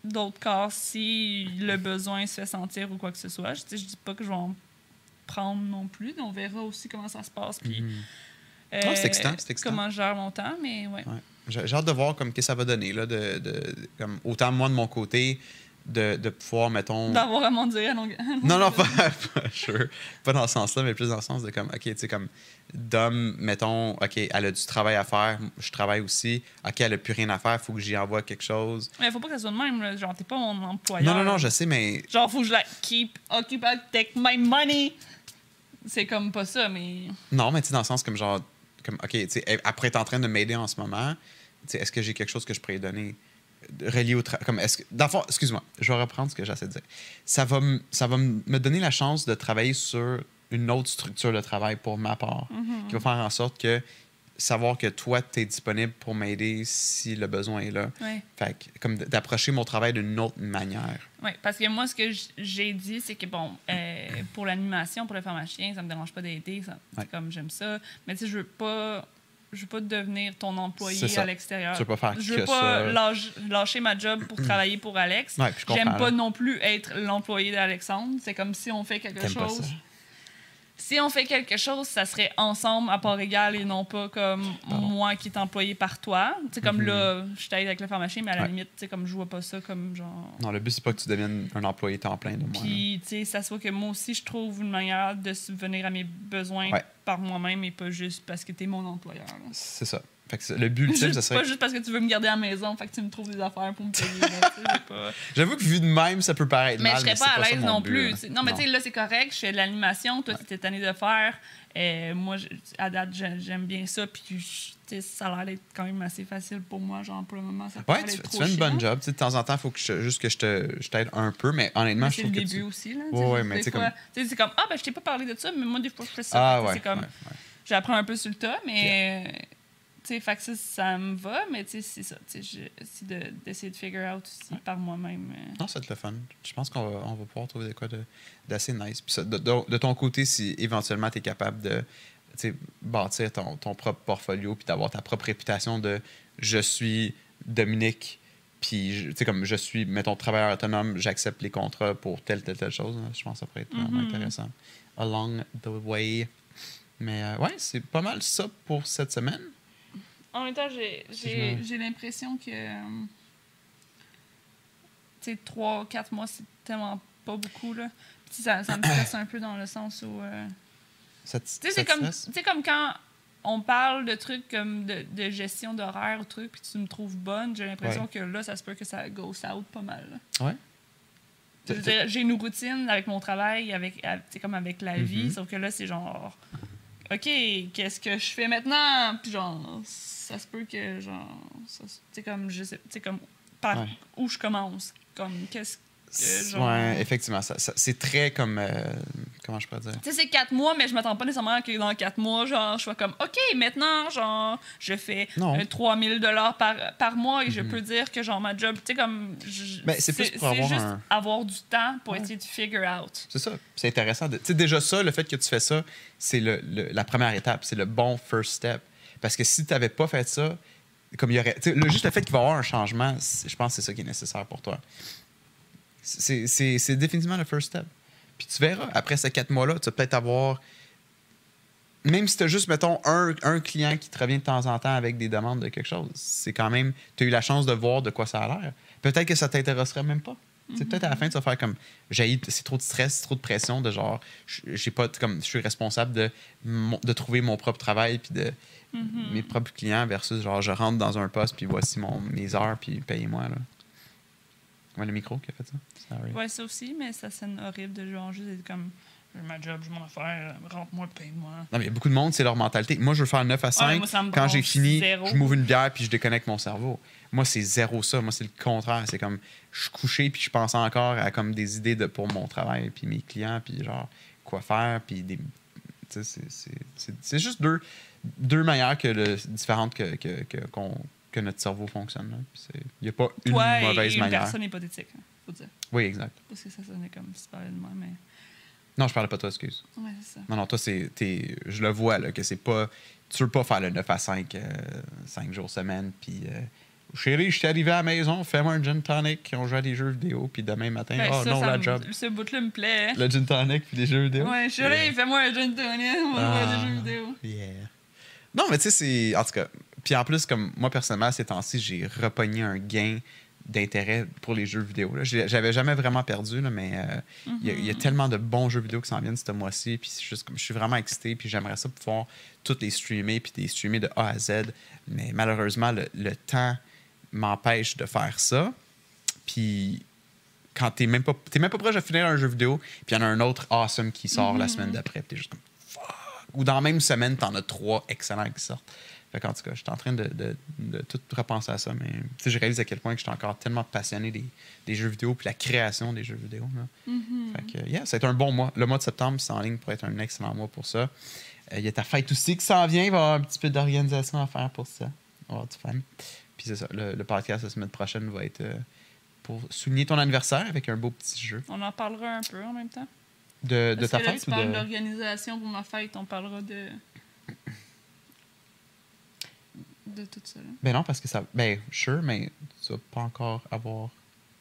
Speaker 1: d'autres cas si le besoin se fait sentir ou quoi que ce soit. Je, je dis pas que je vais en prendre non plus. On verra aussi comment ça se passe. Puis,
Speaker 2: Mhm.
Speaker 1: euh,
Speaker 2: Ah, c'est excitant, c'est excitant.
Speaker 1: Comment je gère mon temps, mais ouais.
Speaker 2: Ouais. J'ai hâte de voir comme, qu'est-ce que ça va donner. Là, de, de- comme, autant moi de mon côté, de, de pouvoir, mettons.
Speaker 1: D'avoir à m'en dire à longue-
Speaker 2: Non, non, pas, pas, sure. pas dans ce sens-là, mais plus dans le sens de comme, OK, tu sais, comme, Dom, mettons, OK, elle a du travail à faire, je travaille aussi. OK, elle a plus rien à faire, faut que j'y envoie quelque chose.
Speaker 1: Mais faut pas que ça soit de même. là. Genre, t'es pas mon employeur.
Speaker 2: Non, non, non, je sais, mais
Speaker 1: Genre, faut que je la keep occupied, take my money. C'est comme pas ça, mais.
Speaker 2: Non, mais tu sais, dans le sens comme genre, comme, OK, tu sais, après, être en train de m'aider en ce moment, tu sais, est-ce que j'ai quelque chose que je pourrais donner? Relié au travail? Comme, est-ce que, dans le fond, excuse-moi, je vais reprendre ce que j'essaie de dire. Ça va, ça va me donner la chance de travailler sur une autre structure de travail pour ma part,
Speaker 1: Mhm.
Speaker 2: qui va faire en sorte que savoir que toi, tu es disponible pour m'aider si le besoin est là.
Speaker 1: Ouais.
Speaker 2: Fait que, comme d'approcher mon travail d'une autre manière.
Speaker 1: Oui, parce que moi, ce que j'ai dit, c'est que, bon, euh, pour l'animation, pour le pharmacien, ça me dérange pas d'aider. ça- c'est
Speaker 2: Ouais.
Speaker 1: comme j'aime ça. Mais tu sais, je veux pas. Je veux pas devenir ton employé à l'extérieur.
Speaker 2: Tu veux pas faire
Speaker 1: Je veux pas lâche- lâcher ma job pour travailler pour Alex.
Speaker 2: Ouais,
Speaker 1: J'aime pas non plus être l'employé d'Alexandre. C'est comme si on fait quelque
Speaker 2: pas
Speaker 1: chose.
Speaker 2: ça?
Speaker 1: Si on fait quelque chose, ça serait ensemble à part égale et non pas comme
Speaker 2: Pardon.
Speaker 1: moi qui est employé par toi. Tu sais, comme
Speaker 2: Mhm.
Speaker 1: là, je t'aide avec le pharmacien, mais à la
Speaker 2: Ouais.
Speaker 1: limite, tu sais, comme je vois pas ça comme genre.
Speaker 2: Non, le but, c'est pas que tu deviennes un employé temps plein de moi.
Speaker 1: Puis, tu sais, ça soit que moi aussi, je trouve une manière de subvenir à mes besoins
Speaker 2: Ouais.
Speaker 1: par moi-même et pas juste parce que t'es mon employeur.
Speaker 2: C'est ça. Fait que c'est- le but ultime, ça serait.
Speaker 1: Pas juste parce que tu veux me garder à la maison, fait que tu me trouves des affaires pour me payer. pas-
Speaker 2: J'avoue que vu de même, ça peut paraître
Speaker 1: Mais
Speaker 2: mal.
Speaker 1: je serais
Speaker 2: c'est
Speaker 1: pas à l'aise non
Speaker 2: but,
Speaker 1: plus. Non, mais tu sais, là, c'est correct. Je fais de l'animation. Toi, tu t'es tanné de faire. Euh, moi, je- à date, j'ai- j'aime bien ça. Puis, je- tu sais, ça a l'air d'être quand même assez facile pour moi. Genre, pour le moment, ça pas
Speaker 2: Ouais, tu, fais une bonne job. De temps en temps, il faut que je, juste que je te- je t'aide un peu, mais honnêtement,
Speaker 1: Mais
Speaker 2: je
Speaker 1: c'est
Speaker 2: trouve
Speaker 1: le
Speaker 2: que
Speaker 1: début
Speaker 2: tu...
Speaker 1: aussi. Là,
Speaker 2: Ouais, ouais, mais tu sais, comme-
Speaker 1: c'est comme, ah, ben, je t'ai pas parlé de ça, mais moi, des fois, je fais ça.
Speaker 2: Ah ouais,
Speaker 1: C'est comme, j'apprends un peu sur le tas, mais. Euh, Tu sais, fait que ça, ça me va, mais tu sais, c'est ça. C'est de- d'essayer de figure out aussi par moi-même. euh.
Speaker 2: Non, ça va être le fun. Je pense qu'on va, on va pouvoir trouver de quoi de- d'assez nice. Puis ça, de, de- de ton côté, si éventuellement tu es capable de bâtir ton, ton propre portfolio puis d'avoir ta propre réputation de je suis Dominique, puis tu sais, comme je suis, mettons, travailleur autonome, j'accepte les contrats pour telle, telle, telle chose. hein. Je pense que ça pourrait être vraiment
Speaker 1: Mhm.
Speaker 2: intéressant. Along the way. Mais euh, ouais, c'est pas mal ça pour cette semaine.
Speaker 1: En même temps, j'ai,
Speaker 2: Si
Speaker 1: l'impression que. euh, Tu sais, 3 4 mois, c'est tellement pas beaucoup, là. Puis ça, ça me stresse un peu dans le sens où. euh, Tu sais, c'est comme,
Speaker 2: stresse?
Speaker 1: tu sais, comme quand on parle de trucs comme de, de gestion d'horaire ou trucs, puis tu me trouves bonne, j'ai l'impression
Speaker 2: Ouais.
Speaker 1: que là, ça se peut que ça go out pas mal. là.
Speaker 2: Ouais.
Speaker 1: J'ai une routine avec mon travail, avec, comme avec la vie,
Speaker 2: Mhm.
Speaker 1: sauf que là, c'est genre, OK, qu'est-ce que je fais maintenant? Puis genre, ça se peut que, genre, sais, comme, je sais, comme, par
Speaker 2: Ouais.
Speaker 1: où je commence? Comme, qu'est-ce que,
Speaker 2: C'est-
Speaker 1: genre...
Speaker 2: Ouais, effectivement. ça- ça- c'est très comme. euh, comment je pourrais dire?
Speaker 1: Tu sais, c'est quatre mois, mais je m'attends pas nécessairement que dans quatre mois, genre, je sois comme, OK, maintenant, genre, je fais
Speaker 2: Non.
Speaker 1: euh, 3000 dollars par, par mois et je
Speaker 2: Mhm.
Speaker 1: peux dire que, genre, ma job, tu sais, comme. je-
Speaker 2: Ben, c'est plus pour avoir
Speaker 1: juste
Speaker 2: un-
Speaker 1: avoir du temps pour
Speaker 2: Ouais.
Speaker 1: essayer de figure out.
Speaker 2: C'est ça. C'est intéressant. Tu sais, déjà ça, le fait que tu fais ça, c'est le, le- la première étape. C'est le bon first step. Parce que si tu n'avais pas fait ça, comme il y aurait. le- juste le fait qu'il va y avoir un changement, je pense que c'est ça qui est nécessaire pour toi. C'est définitivement le first step. Puis tu verras, après ces quatre mois-là, tu vas peut-être avoir. Même si tu as juste, mettons, un, un client qui te revient de temps en temps avec des demandes de quelque chose, c'est quand même. Tu as eu la chance de voir de quoi ça a l'air. Peut-être que ça t'intéresserait même pas. C'est peut-être à la fin, tu vas faire comme c'est trop de stress, trop de pression, de genre, j'ai pas, comme, je suis responsable de, de trouver mon propre travail puis de
Speaker 1: Mhm.
Speaker 2: mes propres clients versus genre, je rentre dans un poste puis voici mon, mes heures puis payez-moi. là. Ouais, le micro qui a fait ça. Sorry.
Speaker 1: Ouais, ça aussi, mais ça sonne horrible de genre juste être comme j'ai ma job, j'ai mon affaire, rentre-moi, paye-moi.
Speaker 2: Non, mais il y a beaucoup de monde, c'est leur mentalité. Moi, je veux faire 9 à 5.
Speaker 1: moi, ça me
Speaker 2: Quand j'ai fini,
Speaker 1: zéro.
Speaker 2: je m'ouvre une bière puis je déconnecte mon cerveau. Moi, c'est zéro ça. Moi, c'est le contraire. C'est comme, je suis couché puis je pense encore à comme des idées de, pour mon travail puis mes clients puis genre, quoi faire puis des... c'est- c'est- C'est c'est juste deux, deux manières que le- différentes que, que, que, qu'on- que notre cerveau fonctionne. Il n'y a pas une
Speaker 1: Toi et
Speaker 2: mauvaise
Speaker 1: une
Speaker 2: manière.
Speaker 1: personne hypothétique, hein, faut dire.
Speaker 2: Oui, exact.
Speaker 1: Parce que ça sonnait comme super de moi, mais.
Speaker 2: Non, je parlais pas de toi, excuse.
Speaker 1: C'est ça.
Speaker 2: Non, non, toi, c'est, t'es- je le vois, là, que c'est pas. Tu veux pas faire le 9 à 5, 5 jours semaine, puis. euh, Chérie, je suis arrivé à la maison, fais-moi un gin tonic, on joue à des jeux vidéo, puis demain matin,
Speaker 1: Ben,
Speaker 2: oh
Speaker 1: ça,
Speaker 2: non,
Speaker 1: ça
Speaker 2: la
Speaker 1: me-
Speaker 2: job.
Speaker 1: Ce bout-là me plaît. hein.
Speaker 2: Le gin tonic, puis les jeux vidéo.
Speaker 1: Ouais, chérie, fais-moi un jeune tonic, on va
Speaker 2: Ah.
Speaker 1: jouer à des jeux vidéo.
Speaker 2: Yeah. Non, mais tu sais, c'est. En tout cas. Puis en plus, comme moi, personnellement, ces temps-ci, j'ai repogné un gain d'intérêt pour les jeux vidéo. J'avais jamais vraiment perdu, là, mais euh, il y a- y, a tellement de bons jeux vidéo qui s'en viennent ce mois-ci. Puis juste comme je suis vraiment excité. Puis j'aimerais ça pouvoir toutes les streamer. Puis les streamer de A à Z. Mais malheureusement, le, le temps m'empêche de faire ça. Puis quand t'es même pas t'es même pas proche de finir un jeu vidéo, puis il y en a un autre awesome qui sort la semaine d'après, puis t'es juste comme fuck. Ou dans la même semaine, t'en as trois excellents qui sortent. Fait qu'en tout cas, je suis en train de, de, de tout repenser à ça, mais je réalise à quel point que je suis encore tellement passionné des, des jeux vidéo puis la création des jeux vidéo. là. Fait que, yeah, ça va être un bon mois. Le mois de septembre, c'est en ligne pour être un excellent mois pour ça. Euh, Il y a ta fête aussi qui s'en vient. Il va y avoir un petit peu d'organisation à faire pour ça. On va avoir du fun. Puis c'est ça. Le, le podcast la semaine prochaine va être euh, pour souligner ton anniversaire avec un beau petit jeu.
Speaker 1: On en parlera un peu en même temps.
Speaker 2: De, ta
Speaker 1: que là,
Speaker 2: fête ou de.
Speaker 1: d'organisation pour ma fête, on parlera de. De tout ça. là.
Speaker 2: Ben non, parce que ça. Ben, sure, mais tu vas pas encore avoir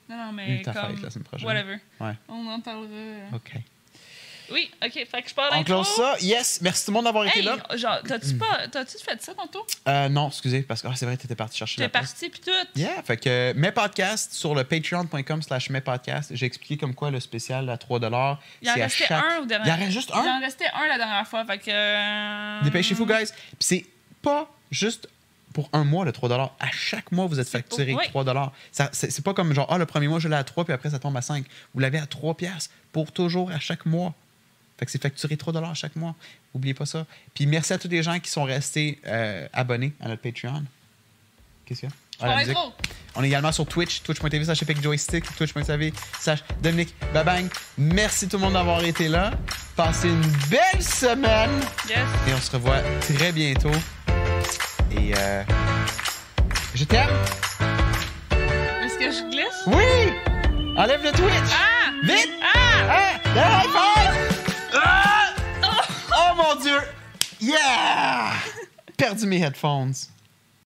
Speaker 1: Non, non, mais.
Speaker 2: eu ta
Speaker 1: comme,
Speaker 2: fête la semaine prochaine.
Speaker 1: Whatever.
Speaker 2: Ouais.
Speaker 1: On en parlera. euh.
Speaker 2: OK.
Speaker 1: Oui, ok, fait que je parle
Speaker 2: On close ça. Yes. Merci tout le monde d'avoir été là.
Speaker 1: genre, t'as-tu pas. T'as-tu fait ça tantôt?
Speaker 2: Euh, non, excusez, parce que ah, c'est vrai, t'étais parti chercher
Speaker 1: T'es parti pis tout.
Speaker 2: Yeah, fait que mes podcasts sur le patreon.com slash mes podcasts, j'ai expliqué comme quoi le spécial à 3
Speaker 1: Il en
Speaker 2: c'est à
Speaker 1: restait
Speaker 2: chaque...
Speaker 1: un au dernier.
Speaker 2: Il en reste juste
Speaker 1: Il
Speaker 2: un?
Speaker 1: en restait un la dernière fois, fait que. euh,
Speaker 2: Dépêchez-vous, guys. Puis c'est pas juste pour un mois, le 3 À chaque mois, vous êtes facturé
Speaker 1: pour- oui.
Speaker 2: 3 Ça, C'est pas comme genre, ah, le premier mois, je l'ai à 3, puis après, ça tombe à 5. Vous l'avez à 3 piastres pour toujours à chaque mois. Fait que c'est facturé 3 à chaque mois. Oubliez pas ça. Puis merci à tous les gens qui sont restés euh, abonnés à notre Patreon. Qu'est-ce qu'il y a? Ah, la. On est également sur Twitch, twitch.tv slash Joystick, twitch.tv slash Dominique Babang. Merci tout le monde d'avoir été là. Passez une belle semaine
Speaker 1: Yes.
Speaker 2: et on se revoit très bientôt. Et euh, je t'aime.
Speaker 1: Est-ce que je glisse?
Speaker 2: Oui! Enlève le Twitch!
Speaker 1: Ah!
Speaker 2: Vite!
Speaker 1: Ah!
Speaker 2: Ah! Le high five! Ah! Oh mon Dieu! Yeah! Perdu mes headphones.